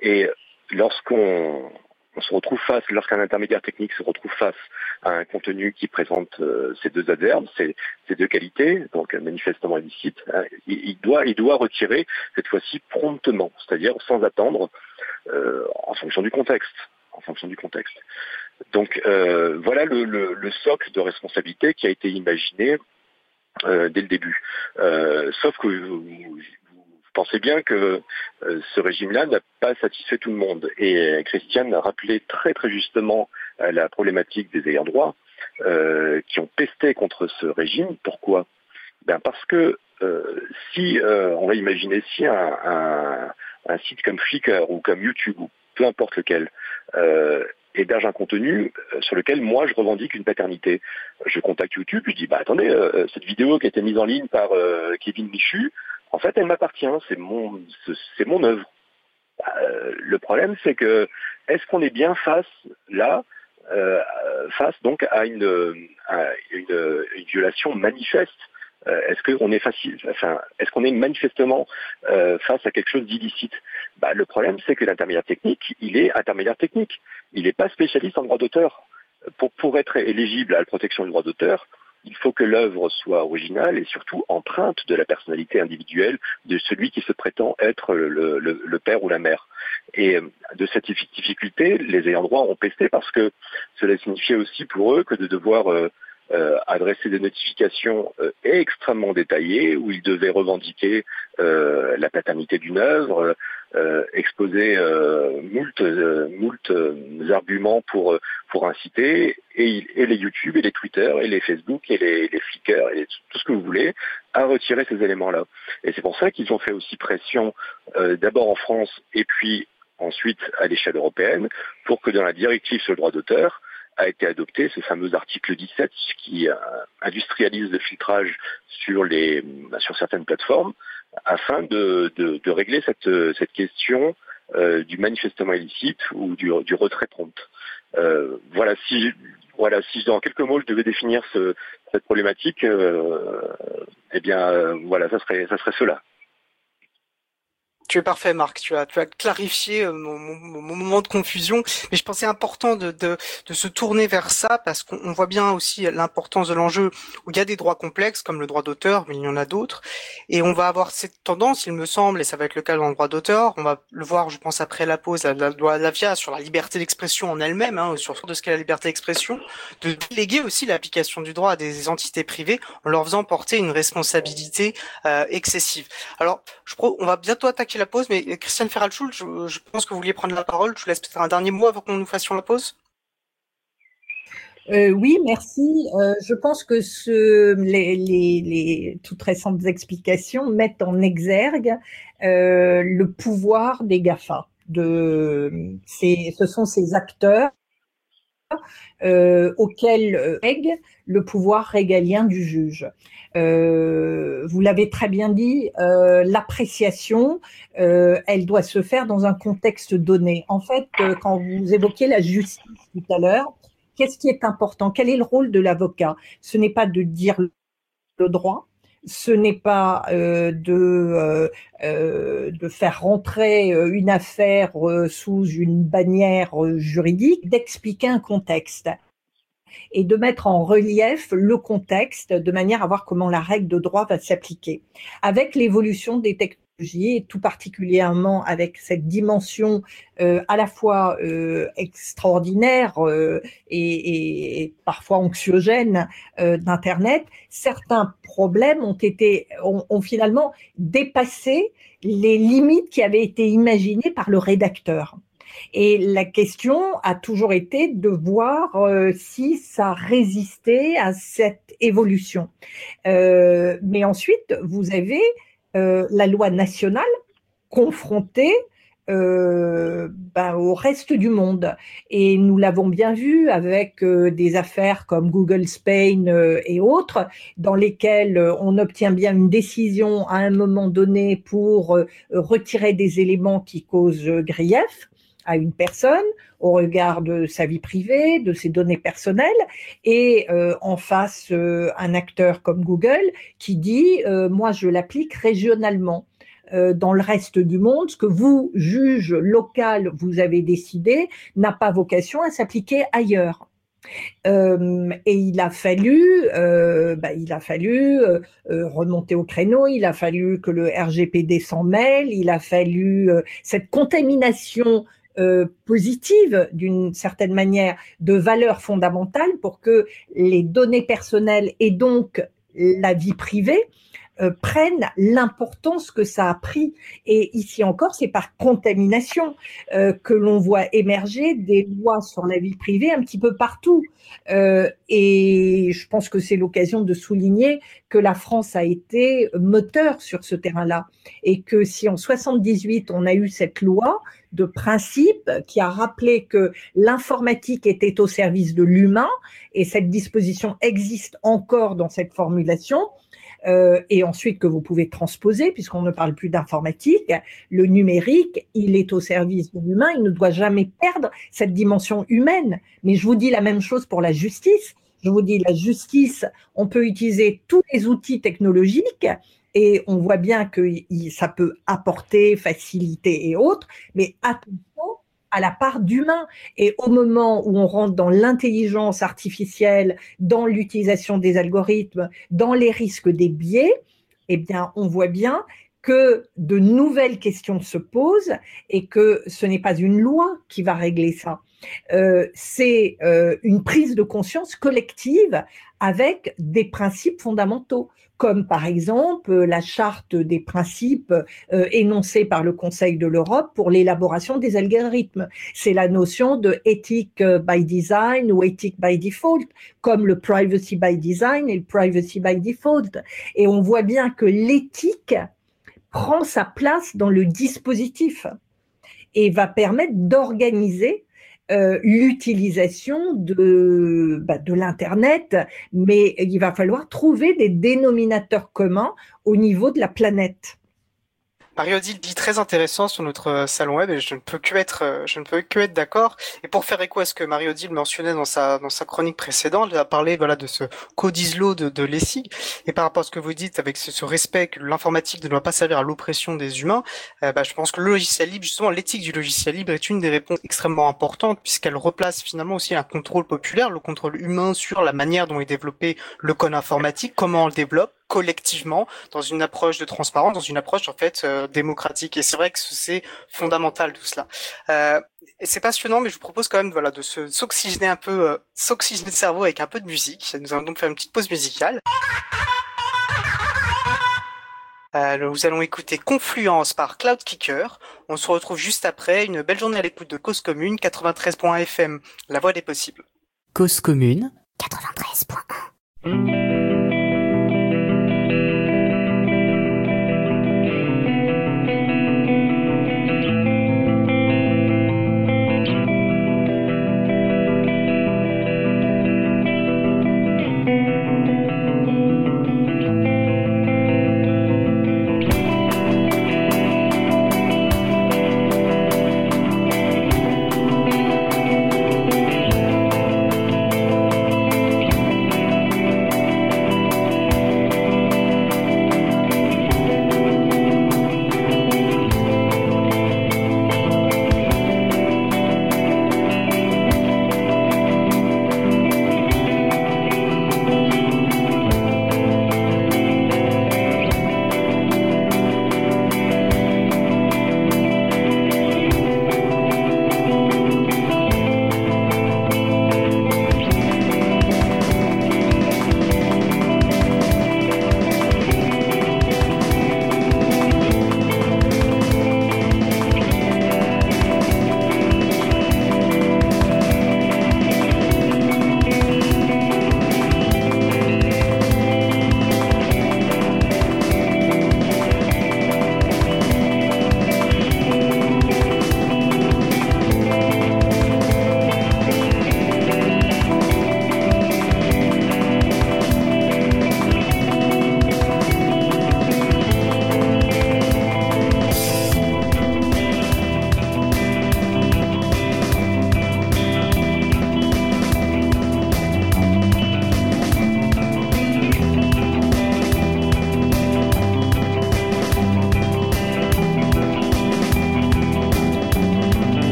Et lorsqu'on on se retrouve face, lorsqu'un intermédiaire technique se retrouve face à un contenu qui présente euh, ces deux adverbes, ces, deux qualités, donc manifestement illicite, hein, il, doit, retirer cette fois-ci promptement, c'est-à-dire sans attendre, euh, en fonction du contexte. Donc euh, voilà le, le, le, socle de responsabilité qui a été imaginé euh, dès le début. Euh, sauf que vous, vous, pensez bien que euh, ce régime-là n'a pas satisfait tout le monde. Et Christiane a rappelé très très justement euh, la problématique des ayants droit qui ont pesté contre ce régime. Pourquoi? Ben Parce que si, on va imaginer, si un, un, un site comme Flickr ou comme YouTube ou peu importe lequel, euh, héberge un contenu euh, sur lequel moi je revendique une paternité. Je contacte YouTube, je dis bah attendez, euh, cette vidéo qui a été mise en ligne par euh, Kevin Michu, en fait elle m'appartient, c'est mon c'est mon œuvre. Euh, le problème c'est que est-ce qu'on est bien face là face donc à une, à une, une violation manifeste euh, est-ce qu'on est facile, enfin, est-ce qu'on est manifestement euh, face à quelque chose d'illicite? Bah, Le problème, c'est que l'intermédiaire technique, il est intermédiaire technique. Il n'est pas spécialiste en droit d'auteur. Pour, pour être éligible à la protection du droit d'auteur, il faut que l'œuvre soit originale et surtout empreinte de la personnalité individuelle de celui qui se prétend être le, le père ou la mère. Et de cette difficulté, les ayants droit ont pesté parce que cela signifiait aussi pour eux que de devoir euh, adresser des notifications euh, extrêmement détaillées où il devait revendiquer euh, la paternité d'une œuvre, exposer moult, moult arguments pour pour inciter et, et, les YouTube et les Twitter et les Facebook et les Flickr et tout ce que vous voulez à retirer ces éléments-là. Et c'est pour ça qu'ils ont fait aussi pression d'abord en France et puis ensuite à l'échelle européenne pour que dans la directive sur le droit d'auteur a été adopté, ce fameux article 17 qui euh, industrialise le filtrage sur, les, bah, sur certaines plateformes afin de, de, régler cette, cette question euh, du manifestement illicite ou du, du retrait prompt. Euh, voilà, si, voilà, si dans quelques mots je devais définir ce, cette problématique, eh bien, voilà, ça serait, ça serait cela. Tu es parfait, Marc. Tu as, clarifié euh, mon, moment de confusion. Mais je pensais important de, de, de se tourner vers ça parce qu'on voit bien aussi l'importance de l'enjeu où il y a des droits complexes comme le droit d'auteur, mais il y en a d'autres. Et on va avoir cette tendance, il me semble, et ça va être le cas dans le droit d'auteur. On va le voir, je pense, après la pause, la, loi Lavia sur la liberté d'expression en elle-même, hein, sur de ce qu'est la liberté d'expression, de déléguer aussi l'application du droit à des entités privées en leur faisant porter une responsabilité euh, excessive. Alors, je, on va bientôt attaquer la pause, mais Christiane Ferralschul, je, je, pense que vous vouliez prendre la parole. Je vous laisse peut-être un dernier mot avant que nous fassions la pause. Euh, oui, merci. Euh, je pense que ce, les, toutes récentes explications mettent en exergue euh, le pouvoir des GAFA. De, ce sont ces acteurs euh, auxquels règle euh, le pouvoir régalien du juge. Euh, vous l'avez très bien dit, l'appréciation, elle doit se faire dans un contexte donné. En fait, quand vous évoquiez la justice tout à l'heure, qu'est-ce qui est important? Quel est le rôle de l'avocat? Ce n'est pas de dire le droit, ce n'est pas euh, de, euh, de faire rentrer une affaire sous une bannière juridique, d'expliquer un contexte et de mettre en relief le contexte de manière à voir comment la règle de droit va s'appliquer. Avec l'évolution des technologies, tout particulièrement avec cette dimension euh, à la fois euh, extraordinaire euh, et, et, parfois anxiogène euh, d'Internet, certains problèmes ont été ont, ont, finalement dépassé les limites qui avaient été imaginées par le rédacteur. Et la question a toujours été de voir euh, si ça résistait à cette évolution. Euh, mais ensuite, vous avez euh, la loi nationale confrontée euh, ben, au reste du monde. Et nous l'avons bien vu avec euh, des affaires comme Google Spain et autres, dans lesquelles on obtient bien une décision à un moment donné pour retirer des éléments qui causent grief à une personne au regard de sa vie privée, de ses données personnelles, et euh, en face euh, un acteur comme Google qui dit euh, moi je l'applique régionalement. Dans le reste du monde, ce que vous, juge local, vous avez décidé n'a pas vocation à s'appliquer ailleurs. Euh, et il a fallu, euh, bah, il a fallu euh, remonter au créneau, il a fallu que le RGPD s'en mêle, il a fallu cette contamination euh, positive d'une certaine manière de valeurs fondamentales pour que les données personnelles et donc la vie privée euh, prennent l'importance que ça a pris. Et ici encore, c'est par contamination euh, que l'on voit émerger des lois sur la vie privée un petit peu partout. Euh, et je pense que c'est l'occasion de souligner que la France a été moteur sur ce terrain-là. Et que si en 78, on a eu cette loi de principe qui a rappelé que l'informatique était au service de l'humain, et cette disposition existe encore dans cette formulation, et ensuite que vous pouvez transposer, puisqu'on ne parle plus d'informatique, le numérique, il est au service de l'humain, il ne doit jamais perdre cette dimension humaine. Mais je vous dis la même chose pour la justice. Je vous dis, la justice, on peut utiliser tous les outils technologiques et on voit bien que ça peut apporter, faciliter et autres, mais attention à la part d'humain. Et au moment où on rentre dans l'intelligence artificielle, dans l'utilisation des algorithmes, dans les risques des biais, eh on voit bien que de nouvelles questions se posent et que ce n'est pas une loi qui va régler ça. Euh, c'est euh, une prise de conscience collective avec des principes fondamentaux, comme par exemple la charte des principes euh, énoncés par le Conseil de l'Europe pour l'élaboration des algorithmes. C'est la notion de éthique by design ou éthique by default, comme le privacy by design et le privacy by default. Et on voit bien que l'éthique prend sa place dans le dispositif et va permettre d'organiser euh, l'utilisation bah, de l'Internet, mais il va falloir trouver des dénominateurs communs au niveau de la planète. Mario dit, dit très intéressant sur notre euh, salon web et je ne peux que être, euh, je ne peux que être d'accord. Et pour faire écho à ce que Mario dit mentionnait dans sa, dans sa chronique précédente, il a parlé, voilà, de ce code ISLO de, de l'ESIG. Et par rapport à ce que vous dites avec ce, respect que l'informatique ne doit pas servir à l'oppression des humains, euh, bah, je pense que le logiciel libre, justement, l'éthique du logiciel libre est une des réponses extrêmement importantes puisqu'elle replace finalement aussi un contrôle populaire, le contrôle humain sur la manière dont est développé le code informatique, comment on le développe, collectivement dans une approche de transparence, dans une approche en fait euh, démocratique. Et c'est vrai que c'est fondamental tout cela. Euh, et c'est passionnant, mais je vous propose quand même voilà de se s'oxygéner un peu, euh, s'oxygéner le cerveau avec un peu de musique. Nous allons donc faire une petite pause musicale. Euh, nous allons écouter Confluence par Cloud Kicker. On se retrouve juste après. Une belle journée à l'écoute de Cause Commune 93.1 FM, la voix des possibles. Cause Commune 93.1.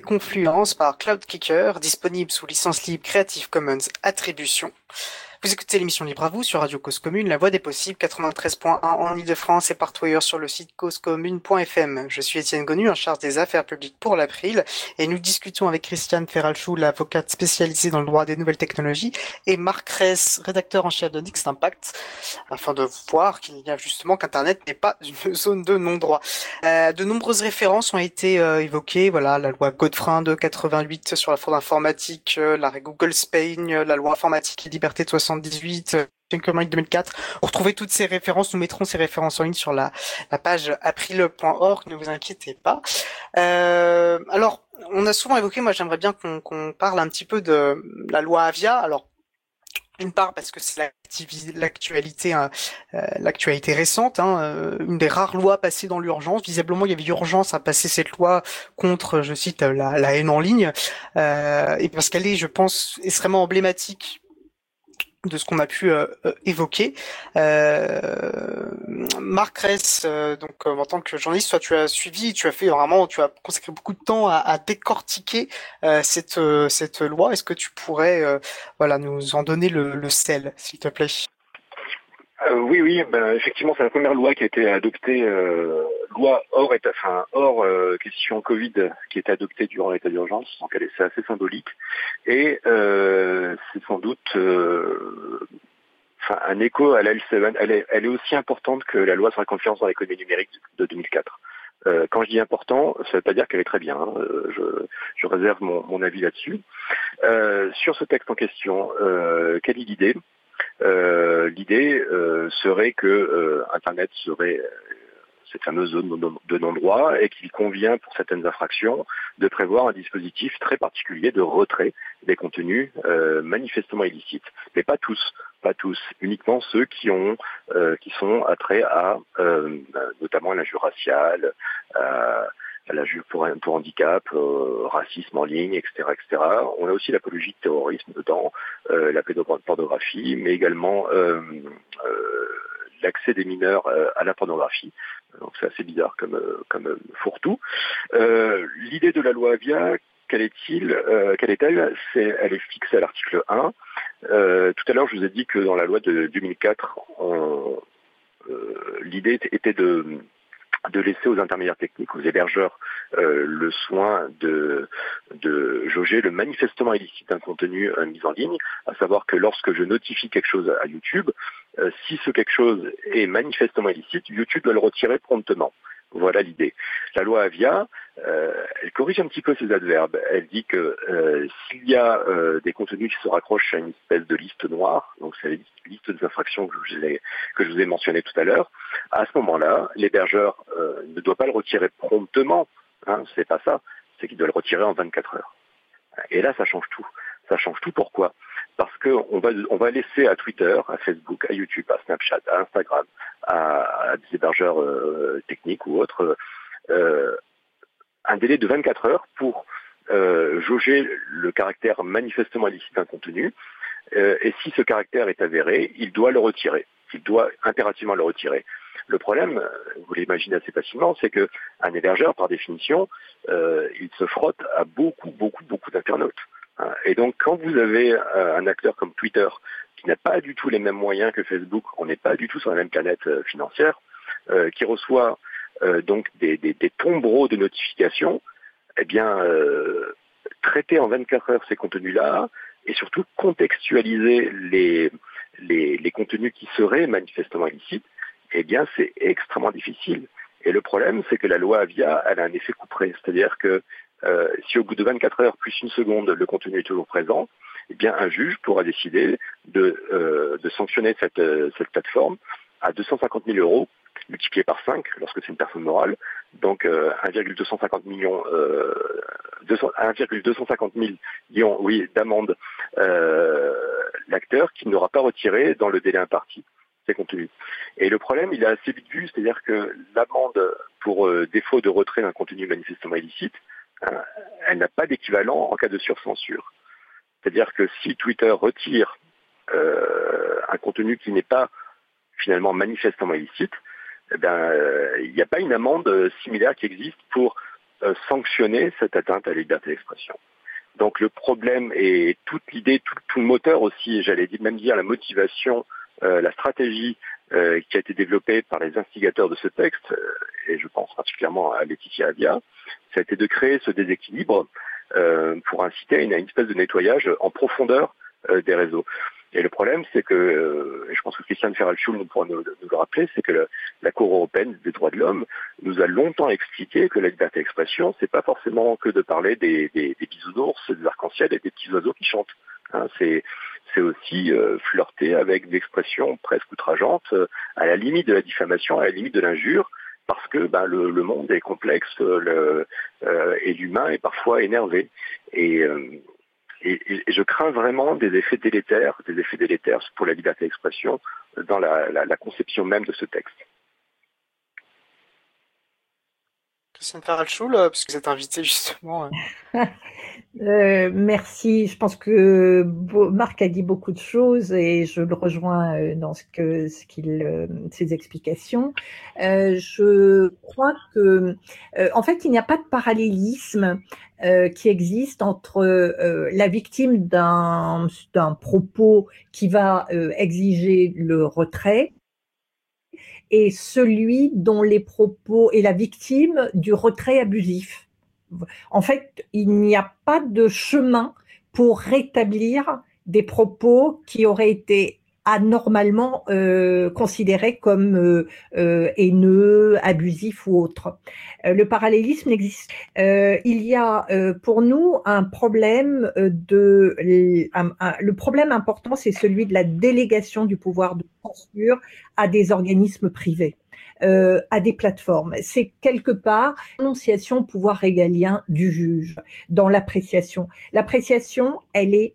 Confluence par Cloudkicker, disponible sous licence libre Creative Commons Attribution. Vous écoutez l'émission Libre à vous sur Radio Cause Commune, la voix des possibles, 93.1 en Ile-de-France et partout ailleurs sur le site causecommune.fm. Je suis Étienne Gonu, en charge des affaires publiques pour l'April, et nous discutons avec Christiane Ferralchou, l'avocate spécialisée dans le droit des nouvelles technologies, et Marc Ress, rédacteur en chef de Next Impact, afin de voir qu'il y a justement qu'Internet n'est pas une zone de non-droit. Euh, de nombreuses références ont été euh, évoquées, voilà, la loi Godefrein de 88 sur la fraude informatique, euh, l'arrêt Google Spain, la loi informatique et liberté de 78, euh, 2004. Pour retrouver toutes ces références, nous mettrons ces références en ligne sur la, la page april.org, ne vous inquiétez pas. Euh, alors, on a souvent évoqué, moi j'aimerais bien qu'on parle un petit peu de la loi Avia. Alors, d'une part parce que c'est l'actualité hein, euh, l'actualité récente, hein, euh, une des rares lois passées dans l'urgence. Visiblement, il y avait urgence à passer cette loi contre, je cite, la, la haine en ligne, euh, et parce qu'elle est, je pense, extrêmement emblématique de ce qu'on a pu euh, euh, évoquer. Euh, Marc Ress, euh, donc en tant que journaliste, toi tu as suivi, tu as fait vraiment, tu as consacré beaucoup de temps à, décortiquer cette cette loi. Est-ce que tu pourrais, voilà, nous en donner le, le sel, s'il te plaît? Euh, oui, oui, ben, effectivement, c'est la première loi qui a été adoptée, euh, loi hors état, enfin hors euh, question Covid, qui a été adoptée durant l'état d'urgence, donc elle est assez symbolique, et euh, c'est sans doute, enfin un écho à la L7. Elle est, elle est aussi importante que la loi sur la confiance dans l'économie numérique de 2004. quand je dis important, ça ne veut pas dire qu'elle est très bien. Hein. Je, je, réserve mon, mon avis là-dessus. sur ce texte en question, quelle est l'idée euh, l'idée euh, serait que euh, Internet serait cette fameuse zone de non-droit et qu'il convient pour certaines infractions de prévoir un dispositif très particulier de retrait des contenus manifestement illicites, mais pas tous, pas tous, uniquement ceux qui ont, qui sont attraits à, notamment à l'injure raciale, la pour, pour handicap, euh, racisme en ligne, etc., etc. On a aussi l'apologie de terrorisme dedans, euh, la pédopornographie, mais également euh, l'accès des mineurs à la pornographie. Donc c'est assez bizarre comme, comme fourre-tout. L'idée de la loi Avia, quelle est-il Quelle est-elle? C'est, Elle est fixée à l'article 1. tout à l'heure, je vous ai dit que dans la loi de 2004, l'idée était de de laisser aux intermédiaires techniques, aux hébergeurs, euh, le soin de, de jauger le manifestement illicite d'un contenu euh, mis en ligne, à savoir que lorsque je notifie quelque chose à YouTube, euh, si ce quelque chose est manifestement illicite, YouTube doit le retirer promptement. Voilà l'idée. La loi Avia, elle corrige un petit peu ces adverbes. Elle dit que s'il y a des contenus qui se raccrochent à une espèce de liste noire, donc c'est la liste des infractions que je, que je vous ai mentionné tout à l'heure, à ce moment-là, l'hébergeur ne doit pas le retirer promptement. Hein, c'est pas ça. C'est qu'il doit le retirer en 24 heures. Et là, ça change tout. Ça change tout. Pourquoi? Parce qu'on va, on va laisser à Twitter, à Facebook, à YouTube, à Snapchat, à Instagram, à, des hébergeurs euh, techniques ou autres, euh, un délai de 24 heures pour euh, jauger le caractère manifestement illicite d'un contenu. et si ce caractère est avéré, il doit le retirer. Il doit impérativement le retirer. Le problème, vous l'imaginez assez facilement, c'est que un hébergeur, par définition, il se frotte à beaucoup, beaucoup, beaucoup d'internautes. Hein. Et donc, quand vous avez un acteur comme Twitter qui n'a pas du tout les mêmes moyens que Facebook, on n'est pas du tout sur la même planète euh, financière, euh, qui reçoit euh, donc des, des, des, tombereaux de notifications, eh bien, traiter en 24 heures ces contenus-là et surtout contextualiser les, les, contenus qui seraient manifestement illicites, eh bien, c'est extrêmement difficile. Et le problème, c'est que la loi Avia, a un effet couperé, c'est-à-dire que euh, si au bout de 24 heures plus une seconde, le contenu est toujours présent, eh bien un juge pourra décider de, euh, sanctionner cette, euh, cette plateforme à 250 000 euros multiplié par 5 lorsque c'est une personne morale, donc euh, 1,250 millions, euh, 1,250 millions, oui, d'amende euh, l'acteur qui n'aura pas retiré dans le délai imparti ses contenus. Et le problème, il est assez vite vu, c'est-à-dire que l'amende pour euh, défaut de retrait d'un contenu manifestement illicite, hein, elle n'a pas d'équivalent en cas de surcensure. C'est-à-dire que si Twitter retire euh, un contenu qui n'est pas finalement manifestement illicite, eh euh, il n'y a pas une amende similaire qui existe pour sanctionner cette atteinte à la liberté d'expression. Donc le problème et toute l'idée, tout, le moteur aussi, j'allais même dire la motivation, la stratégie qui a été développée par les instigateurs de ce texte, et je pense particulièrement à Laetitia Avia, ça a été de créer ce déséquilibre pour inciter à une, à une, espèce de nettoyage en profondeur des réseaux. Et le problème, c'est que, euh, je pense que Christiane Ferralchul nous pourra nous, le rappeler, c'est que la Cour européenne des droits de l'homme nous a longtemps expliqué que la liberté d'expression, c'est pas forcément que de parler des, des, des bisounours, des arcs-en-ciel et des petits oiseaux qui chantent. Hein, c'est c'est aussi euh, flirter avec des expressions presque outrageantes, euh, à la limite de la diffamation, à la limite de l'injure, parce que ben, le, le, monde est complexe le, euh, et l'humain est parfois énervé. Et, et, je crains vraiment des effets délétères, des effets délétères pour la liberté d'expression dans la, conception même de ce texte. Euh, parce que vous êtes justement. Euh. euh, merci. Je pense que Marc a dit beaucoup de choses et je le rejoins dans ce que ses explications. Je crois que en fait il n'y a pas de parallélisme qui existe entre la victime d'un propos qui va exiger le retrait et celui dont les propos est la victime du retrait abusif. En fait, il n'y a pas de chemin pour rétablir des propos qui auraient été anormalement euh, considérés comme euh, euh, haineux, abusifs ou autres. Euh, le parallélisme n'existe. Euh, il y a euh, pour nous un problème de le problème important, c'est celui de la délégation du pouvoir de censure à des organismes privés. Euh, à des plateformes. C'est quelque part l'annonciation pouvoir régalien du juge dans l'appréciation. L'appréciation, elle est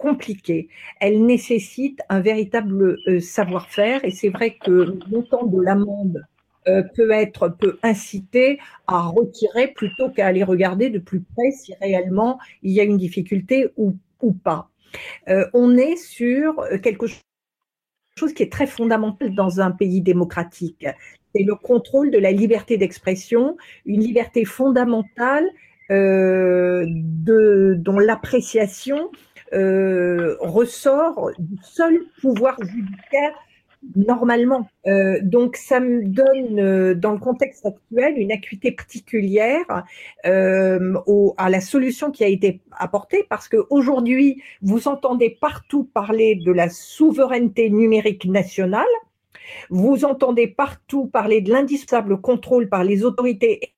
compliquée. Elle nécessite un véritable euh, savoir-faire et c'est vrai que le montant de l'amende euh, peut être peut inciter à retirer plutôt qu'à aller regarder de plus près si réellement il y a une difficulté ou, ou pas. Euh, on est sur quelque chose qui est très fondamental dans un pays démocratique. C'est le contrôle de la liberté d'expression, une liberté fondamentale dont l'appréciation euh, ressort du seul pouvoir judiciaire normalement. Euh, donc ça me donne, euh, dans le contexte actuel, une acuité particulière à la solution qui a été apportée, parce que aujourd'hui, vous entendez partout parler de la souveraineté numérique nationale. Vous entendez partout parler de l'indispensable contrôle par les autorités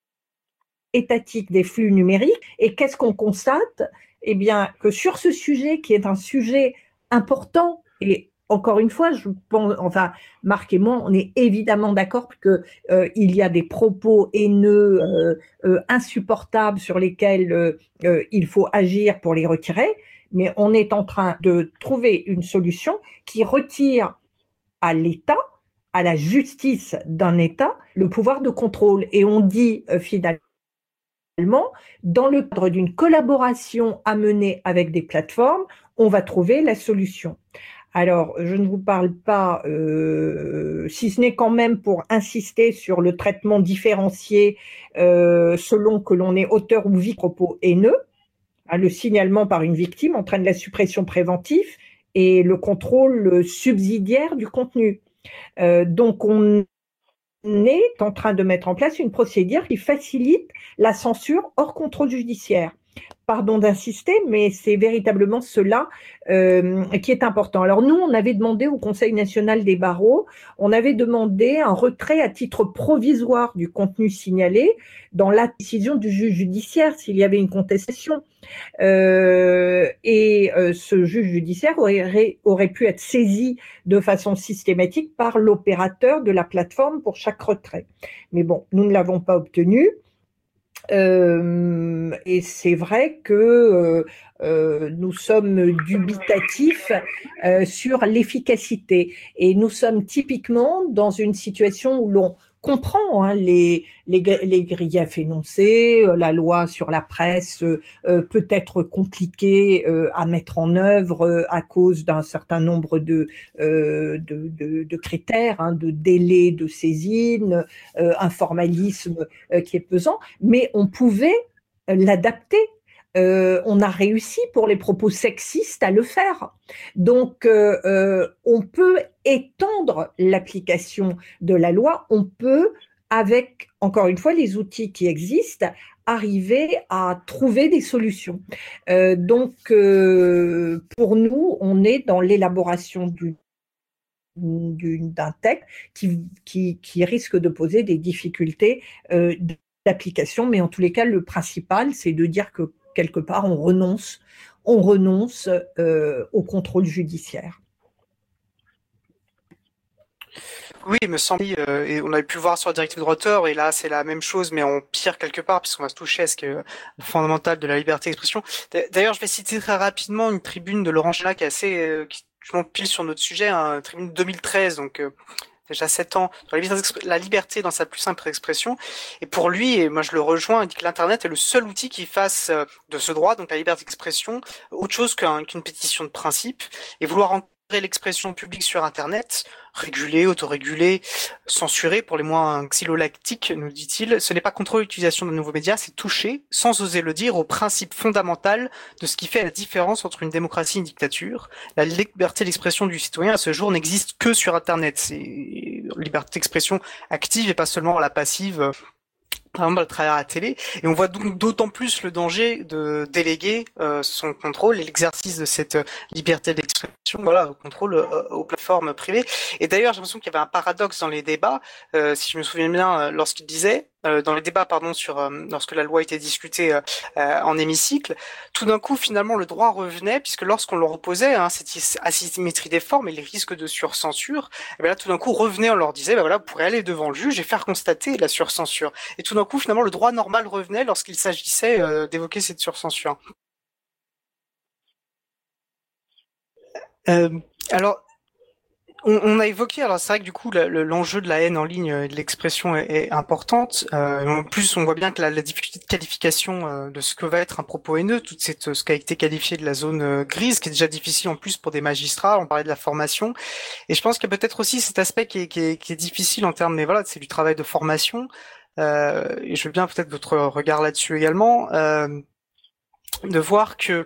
étatiques des flux numériques. Et qu'est-ce qu'on constate? Eh bien, que sur ce sujet, qui est un sujet important, et encore une fois, je pense, enfin, Marc et moi, on est évidemment d'accord que euh, il y a des propos haineux, euh, euh, insupportables sur lesquels euh, il faut agir pour les retirer, mais on est en train de trouver une solution qui retire à l'État, à la justice d'un État, le pouvoir de contrôle. Et on dit finalement dans le cadre d'une collaboration à mener avec des plateformes, on va trouver la solution. Alors, je ne vous parle pas, euh, si ce n'est quand même pour insister sur le traitement différencié euh, selon que l'on est auteur ou vie propos haineux. Hein, le signalement par une victime entraîne la suppression préventive et le contrôle subsidiaire du contenu. Euh, donc, on est en train de mettre en place une procédure qui facilite la censure hors contrôle judiciaire. Pardon d'insister, mais c'est véritablement cela euh, qui est important. Alors nous, on avait demandé au Conseil national des barreaux, on avait demandé un retrait à titre provisoire du contenu signalé dans la décision du juge judiciaire s'il y avait une contestation. Euh, et euh, ce juge judiciaire aurait, aurait pu être saisi de façon systématique par l'opérateur de la plateforme pour chaque retrait. Mais bon, nous ne l'avons pas obtenu. Euh, et c'est vrai que euh, euh, nous sommes dubitatifs euh, sur l'efficacité. Et nous sommes typiquement dans une situation où l'on comprend hein, les, les, les, griefs énoncés, la loi sur la presse peut être compliquée à mettre en œuvre à cause d'un certain nombre de, de, de, de, critères, hein, de délais de saisine, un formalisme qui est pesant, mais on pouvait l'adapter euh, on a réussi pour les propos sexistes à le faire. Donc, euh, euh, on peut étendre l'application de la loi, on peut, avec, encore une fois, les outils qui existent, arriver à trouver des solutions. donc, pour nous, on est dans l'élaboration d'un texte qui, qui, risque de poser des difficultés d'application, mais en tous les cas, le principal, c'est de dire que quelque part, on renonce, on renonce euh, au contrôle judiciaire. Oui, il me semble, euh, et on avait pu voir sur la directive de d'auteur, et là c'est la même chose, mais en pire quelque part, puisqu'on va se toucher à ce qui est fondamental de la liberté d'expression. D'ailleurs, je vais citer très rapidement une tribune de Laurent Chénac qui est assez, euh, qui pile sur notre sujet, une tribune 2013, donc déjà 7 ans, dans la liberté, dans sa plus simple expression. Et pour lui, et moi je le rejoins, il dit que l'Internet est le seul outil qui fasse euh, de ce droit, donc la liberté d'expression, autre chose qu'une pétition de principe. Et vouloir l'expression publique sur Internet, régulée, autorégulée, censurée pour les moins xylolactiques, nous dit-il, ce n'est pas contre l'utilisation de nouveaux médias, c'est toucher, sans oser le dire, au principe fondamental de ce qui fait la différence entre une démocratie et une dictature. La liberté d'expression du citoyen à ce jour n'existe que sur Internet. C'est liberté d'expression active et pas seulement la passive à la télé, et on voit donc d'autant plus le danger de déléguer euh, son contrôle et l'exercice de cette euh, liberté d'expression, voilà, au contrôle euh, aux plateformes privées. Et d'ailleurs, j'ai l'impression qu'il y avait un paradoxe dans les débats, si je me souviens bien, lorsqu'il disait dans les débats pardon sur euh, lorsque la loi était discutée euh, en hémicycle, tout d'un coup finalement le droit revenait puisque lorsqu'on leur opposait hein, cette asymétrie des formes et les risques de surcensure, et eh bien là tout d'un coup revenait on leur disait ben voilà vous pourrez aller devant le juge et faire constater la surcensure. Et tout d'un coup finalement le droit normal revenait lorsqu'il s'agissait d'évoquer cette surcensure. Euh, alors, on, a évoqué, alors c'est vrai que du coup l'enjeu de la haine en ligne et de l'expression est, importante. Euh, en plus, on voit bien que la, difficulté de qualification euh, de ce que va être un propos haineux, toute cette ce qui a été qualifié de la zone euh, grise, qui est déjà difficile en plus pour des magistrats. On parlait de la formation, et je pense qu'il y a peut-être aussi cet aspect qui est, qui est, qui est difficile en termes, mais voilà, c'est du travail de formation. Euh, et je veux bien peut-être votre regard là-dessus également, de voir que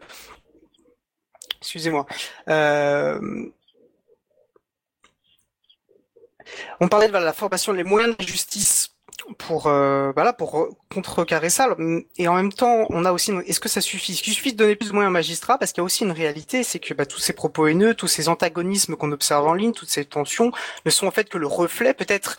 excusez-moi, euh, on parlait de la formation, les moyens de justice pour euh, voilà pour contrecarrer ça. Et en même temps on a aussi est-ce que ça suffit? Est-ce qu'il suffit de donner plus de moyens aux magistrats? Parce qu'il y a aussi une réalité c'est que bah, tous ces propos haineux tous ces antagonismes qu'on observe en ligne toutes ces tensions ne sont en fait que le reflet peut-être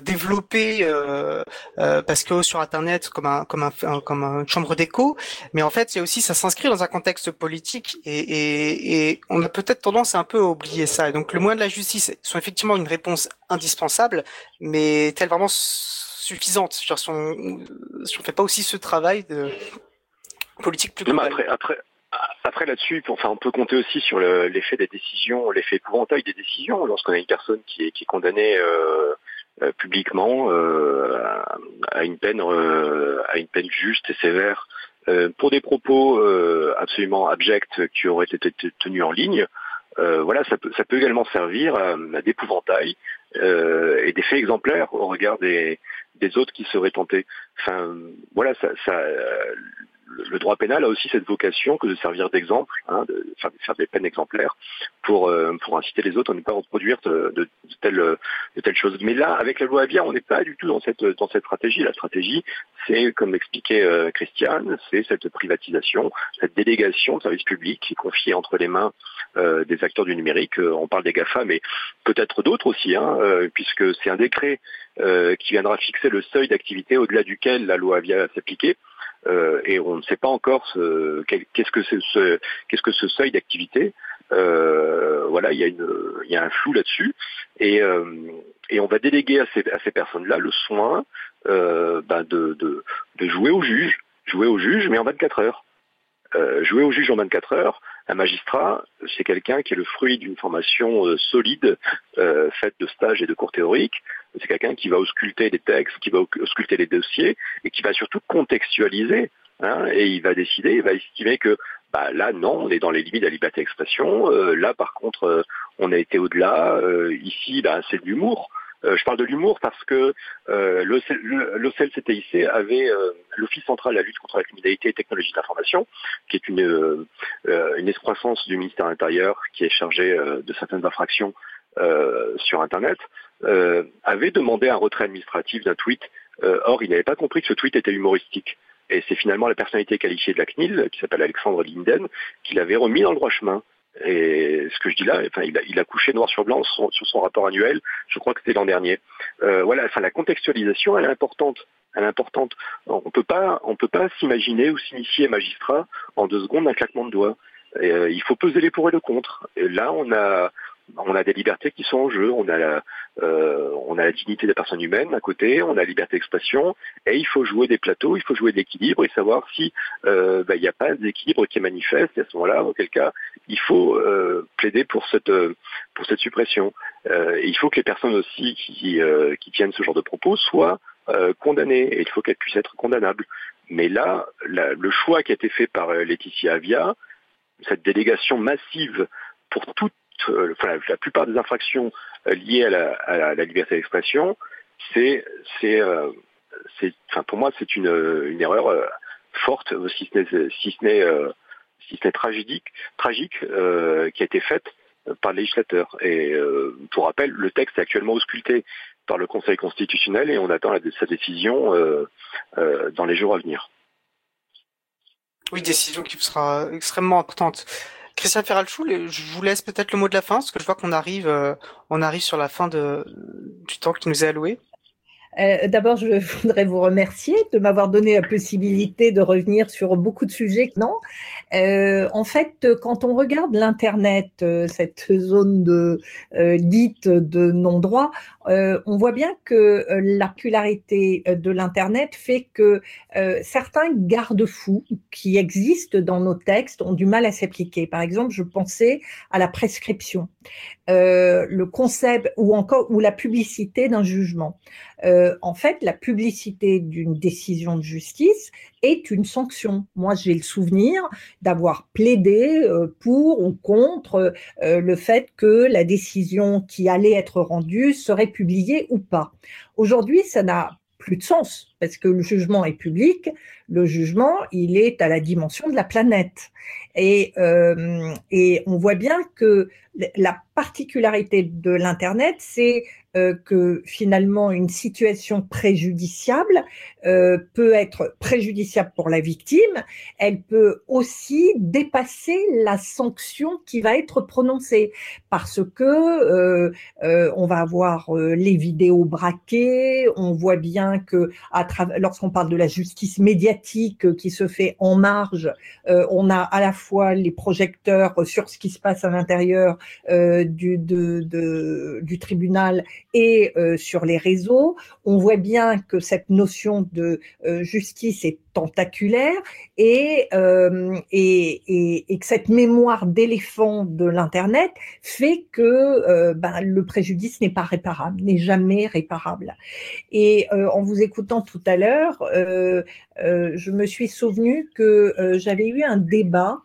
développé euh, euh, parce que sur internet comme un comme un, comme une chambre d'écho. Mais en fait c'est aussi ça s'inscrit dans un contexte politique et, et, et on a peut-être tendance à un peu oublier ça. Et donc le moyen de la justice sont effectivement une réponse indispensable mais est-elle vraiment suffisante? Si on si on fait pas aussi ce travail de politique plus globale. après, après... Après là-dessus, enfin, on peut compter aussi sur l'effet des décisions, l'effet épouvantail des décisions. Lorsqu'on a une personne qui est, qui est condamnée euh, euh, publiquement euh, à une peine euh, à une peine juste et sévère pour des propos absolument abjects qui auraient été tenus en ligne. voilà, ça peut, ça peut également servir à, d'épouvantail et d'effets exemplaires au regard des, des autres qui seraient tentés. Enfin, voilà, ça, ça, le droit pénal a aussi cette vocation que de servir d'exemple, hein, de, faire, des peines exemplaires pour euh, pour inciter les autres à ne pas reproduire de, de, telles de telles choses. Mais là, avec la loi Avia, on n'est pas du tout dans cette dans cette stratégie. La stratégie, c'est comme l'expliquait euh, Christiane, c'est cette privatisation, cette délégation de services publics qui est confiée entre les mains euh, des acteurs du numérique. on parle des Gafa, mais peut-être d'autres aussi, hein, puisque c'est un décret qui viendra fixer le seuil d'activité au-delà duquel la loi Avia s'appliquer. Euh, et on ne sait pas encore ce, qu'est-ce que c'est ce, qu'est-ce que ce seuil d'activité. Euh, voilà, il y a une, il y a un flou là-dessus, et, euh, et on va déléguer à ces, à ces personnes-là le soin ben de, de, de, jouer au juge, jouer au juge, mais en 24 heures. jouer au juge en 24 heures, Un magistrat, c'est quelqu'un qui est le fruit d'une formation euh, solide, euh, faite de stages et de cours théoriques. C'est quelqu'un qui va ausculter les textes, qui va ausculter les dossiers et qui va surtout contextualiser. Hein, et il va décider, il va estimer que bah, là, non, on est dans les limites de la liberté d'expression. Euh, là, par contre, on a été au-delà. ici, bah, c'est de l'humour. Euh, je parle de l'humour parce que euh, l'OCLCTIC avait euh, l'Office central de la lutte contre la criminalité et technologie d'information, qui est une, une excroissance du ministère de qui est chargé de certaines infractions sur Internet, avait demandé un retrait administratif d'un tweet. or, il n'avait pas compris que ce tweet était humoristique. Et c'est finalement la personnalité qualifiée de la CNIL, qui s'appelle Alexandre Linden, qui l'avait remis dans le droit chemin. Et ce que je dis là, enfin, il, a, il a couché noir sur blanc sur, son rapport annuel. Je crois que c'était l'an dernier. Euh, voilà, enfin, la contextualisation, elle est importante. Elle est importante. On peut pas, on peut pas s'imaginer ou s'initier magistrat en deux secondes d'un claquement de doigts. Euh, il faut peser les pour et le contre. Et là, on a, on a des libertés qui sont en jeu. On a la, euh, on la dignité des personnes humaines à côté, on a la liberté d'expression, et il faut jouer des plateaux, il faut jouer de l'équilibre et savoir si euh, bah, il n'y a pas d'équilibre qui est manifeste. Et à ce moment-là, auquel cas, il faut euh, plaider pour cette cette suppression. et il faut que les personnes aussi qui qui tiennent ce genre de propos soient condamnées, et il faut qu'elles puissent être condamnables. Mais là, le choix qui a été fait par Laetitia Avia, cette délégation massive pour toutes euh, la plupart des infractions euh, liées à la, liberté d'expression, c'est, euh, pour moi, c'est une, erreur forte, si ce n'est, si ce n'est, si ce n'est tragique, tragique qui a été faite par le législateur. Et pour rappel, le texte est actuellement ausculté par le Conseil constitutionnel et on attend sa décision dans les jours à venir. Oui, décision qui sera extrêmement importante. Christian Ferralchou, je vous laisse peut-être le mot de la fin, parce que je vois qu'on arrive, euh, on arrive sur la fin de, du temps qui nous est alloué. Euh, d'abord, je voudrais vous remercier de m'avoir donné la possibilité de revenir sur beaucoup de sujets. Non, euh, en fait, quand on regarde l'internet, euh, cette zone de dite de non-droit, on voit bien que la popularité de l'internet fait que certains garde-fous qui existent dans nos textes ont du mal à s'appliquer. Par exemple, je pensais à la prescription, le concept ou encore ou la publicité d'un jugement. Euh, en fait, la publicité d'une décision de justice est une sanction. Moi, j'ai le souvenir d'avoir plaidé euh, pour ou contre euh, le fait que la décision qui allait être rendue serait publiée ou pas. Aujourd'hui, ça n'a plus de sens parce que le jugement est public. Le jugement, il est à la dimension de la planète. Et, et on voit bien que la particularité de l'Internet, c'est euh, que finalement une situation préjudiciable euh, peut être préjudiciable pour la victime, elle peut aussi dépasser la sanction qui va être prononcée parce que euh, on va avoir les vidéos braquées, on voit bien que lorsqu'on parle de la justice médiatique qui se fait en marge, on a à la fois les projecteurs sur ce qui se passe à l'intérieur du, tribunal et euh, sur les réseaux. On voit bien que cette notion de euh, justice est tentaculaire et, euh, et, et, que cette mémoire d'éléphant de l'Internet fait que ben, le préjudice n'est pas réparable, n'est jamais réparable. Et en vous écoutant tout à l'heure, je me suis souvenu que j'avais eu un débat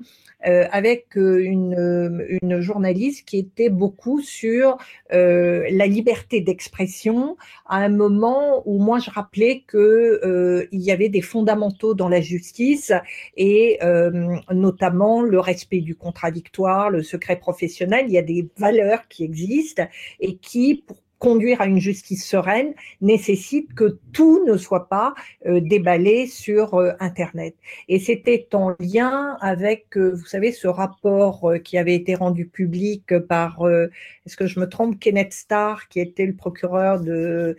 euh, avec euh, une, euh, journaliste qui était beaucoup sur euh, la liberté d'expression à un moment où moi je rappelais que il y avait des fondamentaux dans la justice et notamment le respect du contradictoire, le secret professionnel. Il y a des valeurs qui existent et qui, pour conduire à une justice sereine nécessite que tout ne soit pas euh, déballé sur euh, Internet. Et c'était en lien avec, euh, vous savez, ce rapport qui avait été rendu public par, est-ce que je me trompe, Kenneth Starr, qui était le procureur de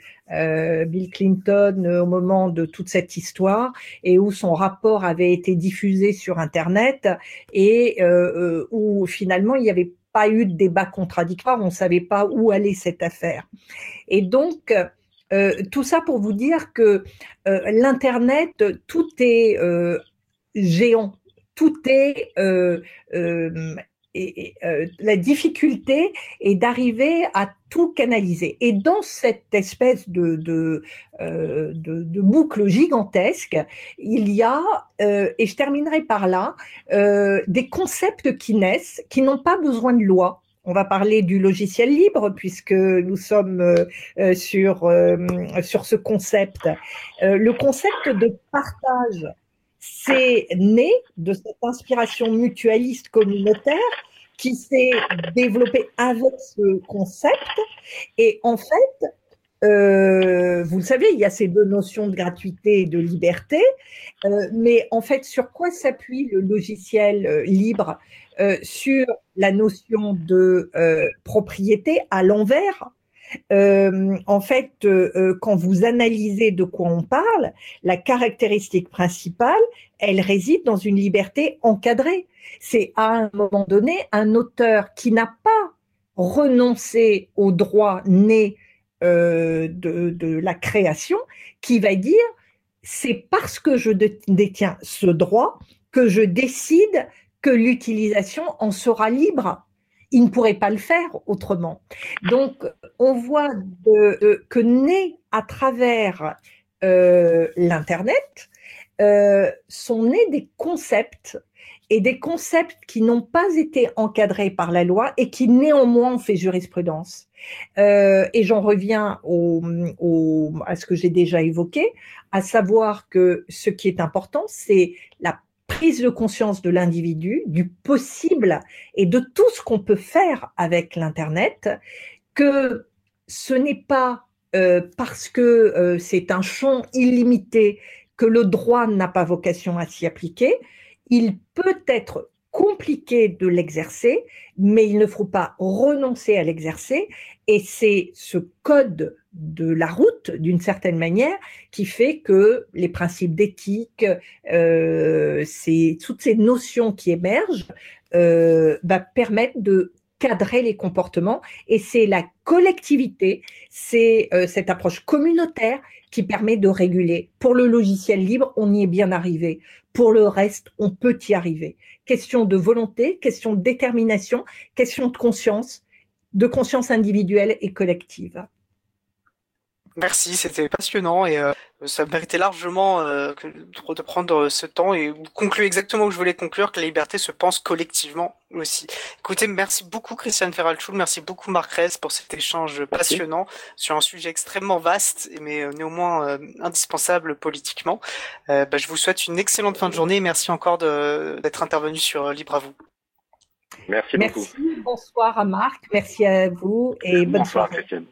Bill Clinton au moment de toute cette histoire, et où son rapport avait été diffusé sur Internet, et où finalement il y avait pas eu de débat contradictoire, on ne savait pas où allait cette affaire. Et donc, euh, tout ça pour vous dire que euh, l'Internet, tout est euh, géant tout est et, euh, la difficulté est d'arriver à tout canaliser. Et dans cette espèce de, de, euh, de, de boucle gigantesque, il y a, euh, et je terminerai par là, euh, des concepts qui naissent, qui n'ont pas besoin de loi. On va parler du logiciel libre puisque nous sommes euh, euh, sur, sur ce concept. le concept de partage c'est né de cette inspiration mutualiste communautaire qui s'est développée avec ce concept. Et en fait, euh, vous le savez, il y a ces deux notions de gratuité et de liberté, euh, mais en fait, sur quoi s'appuie le logiciel euh, libre Sur la notion de propriété à l'envers? Euh, en fait, euh, euh, quand vous analysez de quoi on parle, la caractéristique principale, elle réside dans une liberté encadrée. C'est à un moment donné un auteur qui n'a pas renoncé au droit né de, de la création qui va dire c'est parce que je détiens ce droit que je décide que l'utilisation en sera libre il ne pourrait pas le faire autrement. Donc, on voit que né à travers euh, l'Internet, euh, sont nés des concepts et des concepts qui n'ont pas été encadrés par la loi et qui néanmoins ont fait jurisprudence. Euh, et j'en reviens à ce que j'ai déjà évoqué, à savoir que ce qui est important, c'est la prise de conscience de l'individu, du possible et de tout ce qu'on peut faire avec l'Internet, que ce n'est pas euh, parce que euh, c'est un champ illimité que le droit n'a pas vocation à s'y appliquer. Il peut être compliqué de l'exercer, mais il ne faut pas renoncer à l'exercer. Et c'est ce code de la route, d'une certaine manière, qui fait que les principes d'éthique, euh, toutes ces notions qui émergent, euh, bah, permettent de cadrer les comportements. Et c'est la collectivité, c'est euh, cette approche communautaire qui permet de réguler. Pour le logiciel libre, on y est bien arrivé. Pour le reste, on peut y arriver. Question de volonté, question de détermination, question de conscience, de conscience individuelle et collective. Merci, c'était passionnant et euh, ça méritait largement euh, de prendre ce temps et conclure exactement où je voulais conclure que la liberté se pense collectivement aussi. Écoutez, merci beaucoup Christiane Ferralchul, merci beaucoup Marc Rez pour cet échange passionnant sur un sujet extrêmement vaste mais euh, néanmoins indispensable politiquement. Bah, je vous souhaite une excellente fin de journée et merci encore d'être intervenu sur Libre à vous. Merci beaucoup. Merci, bonsoir à Marc, merci à vous et bonne soirée. Christiane.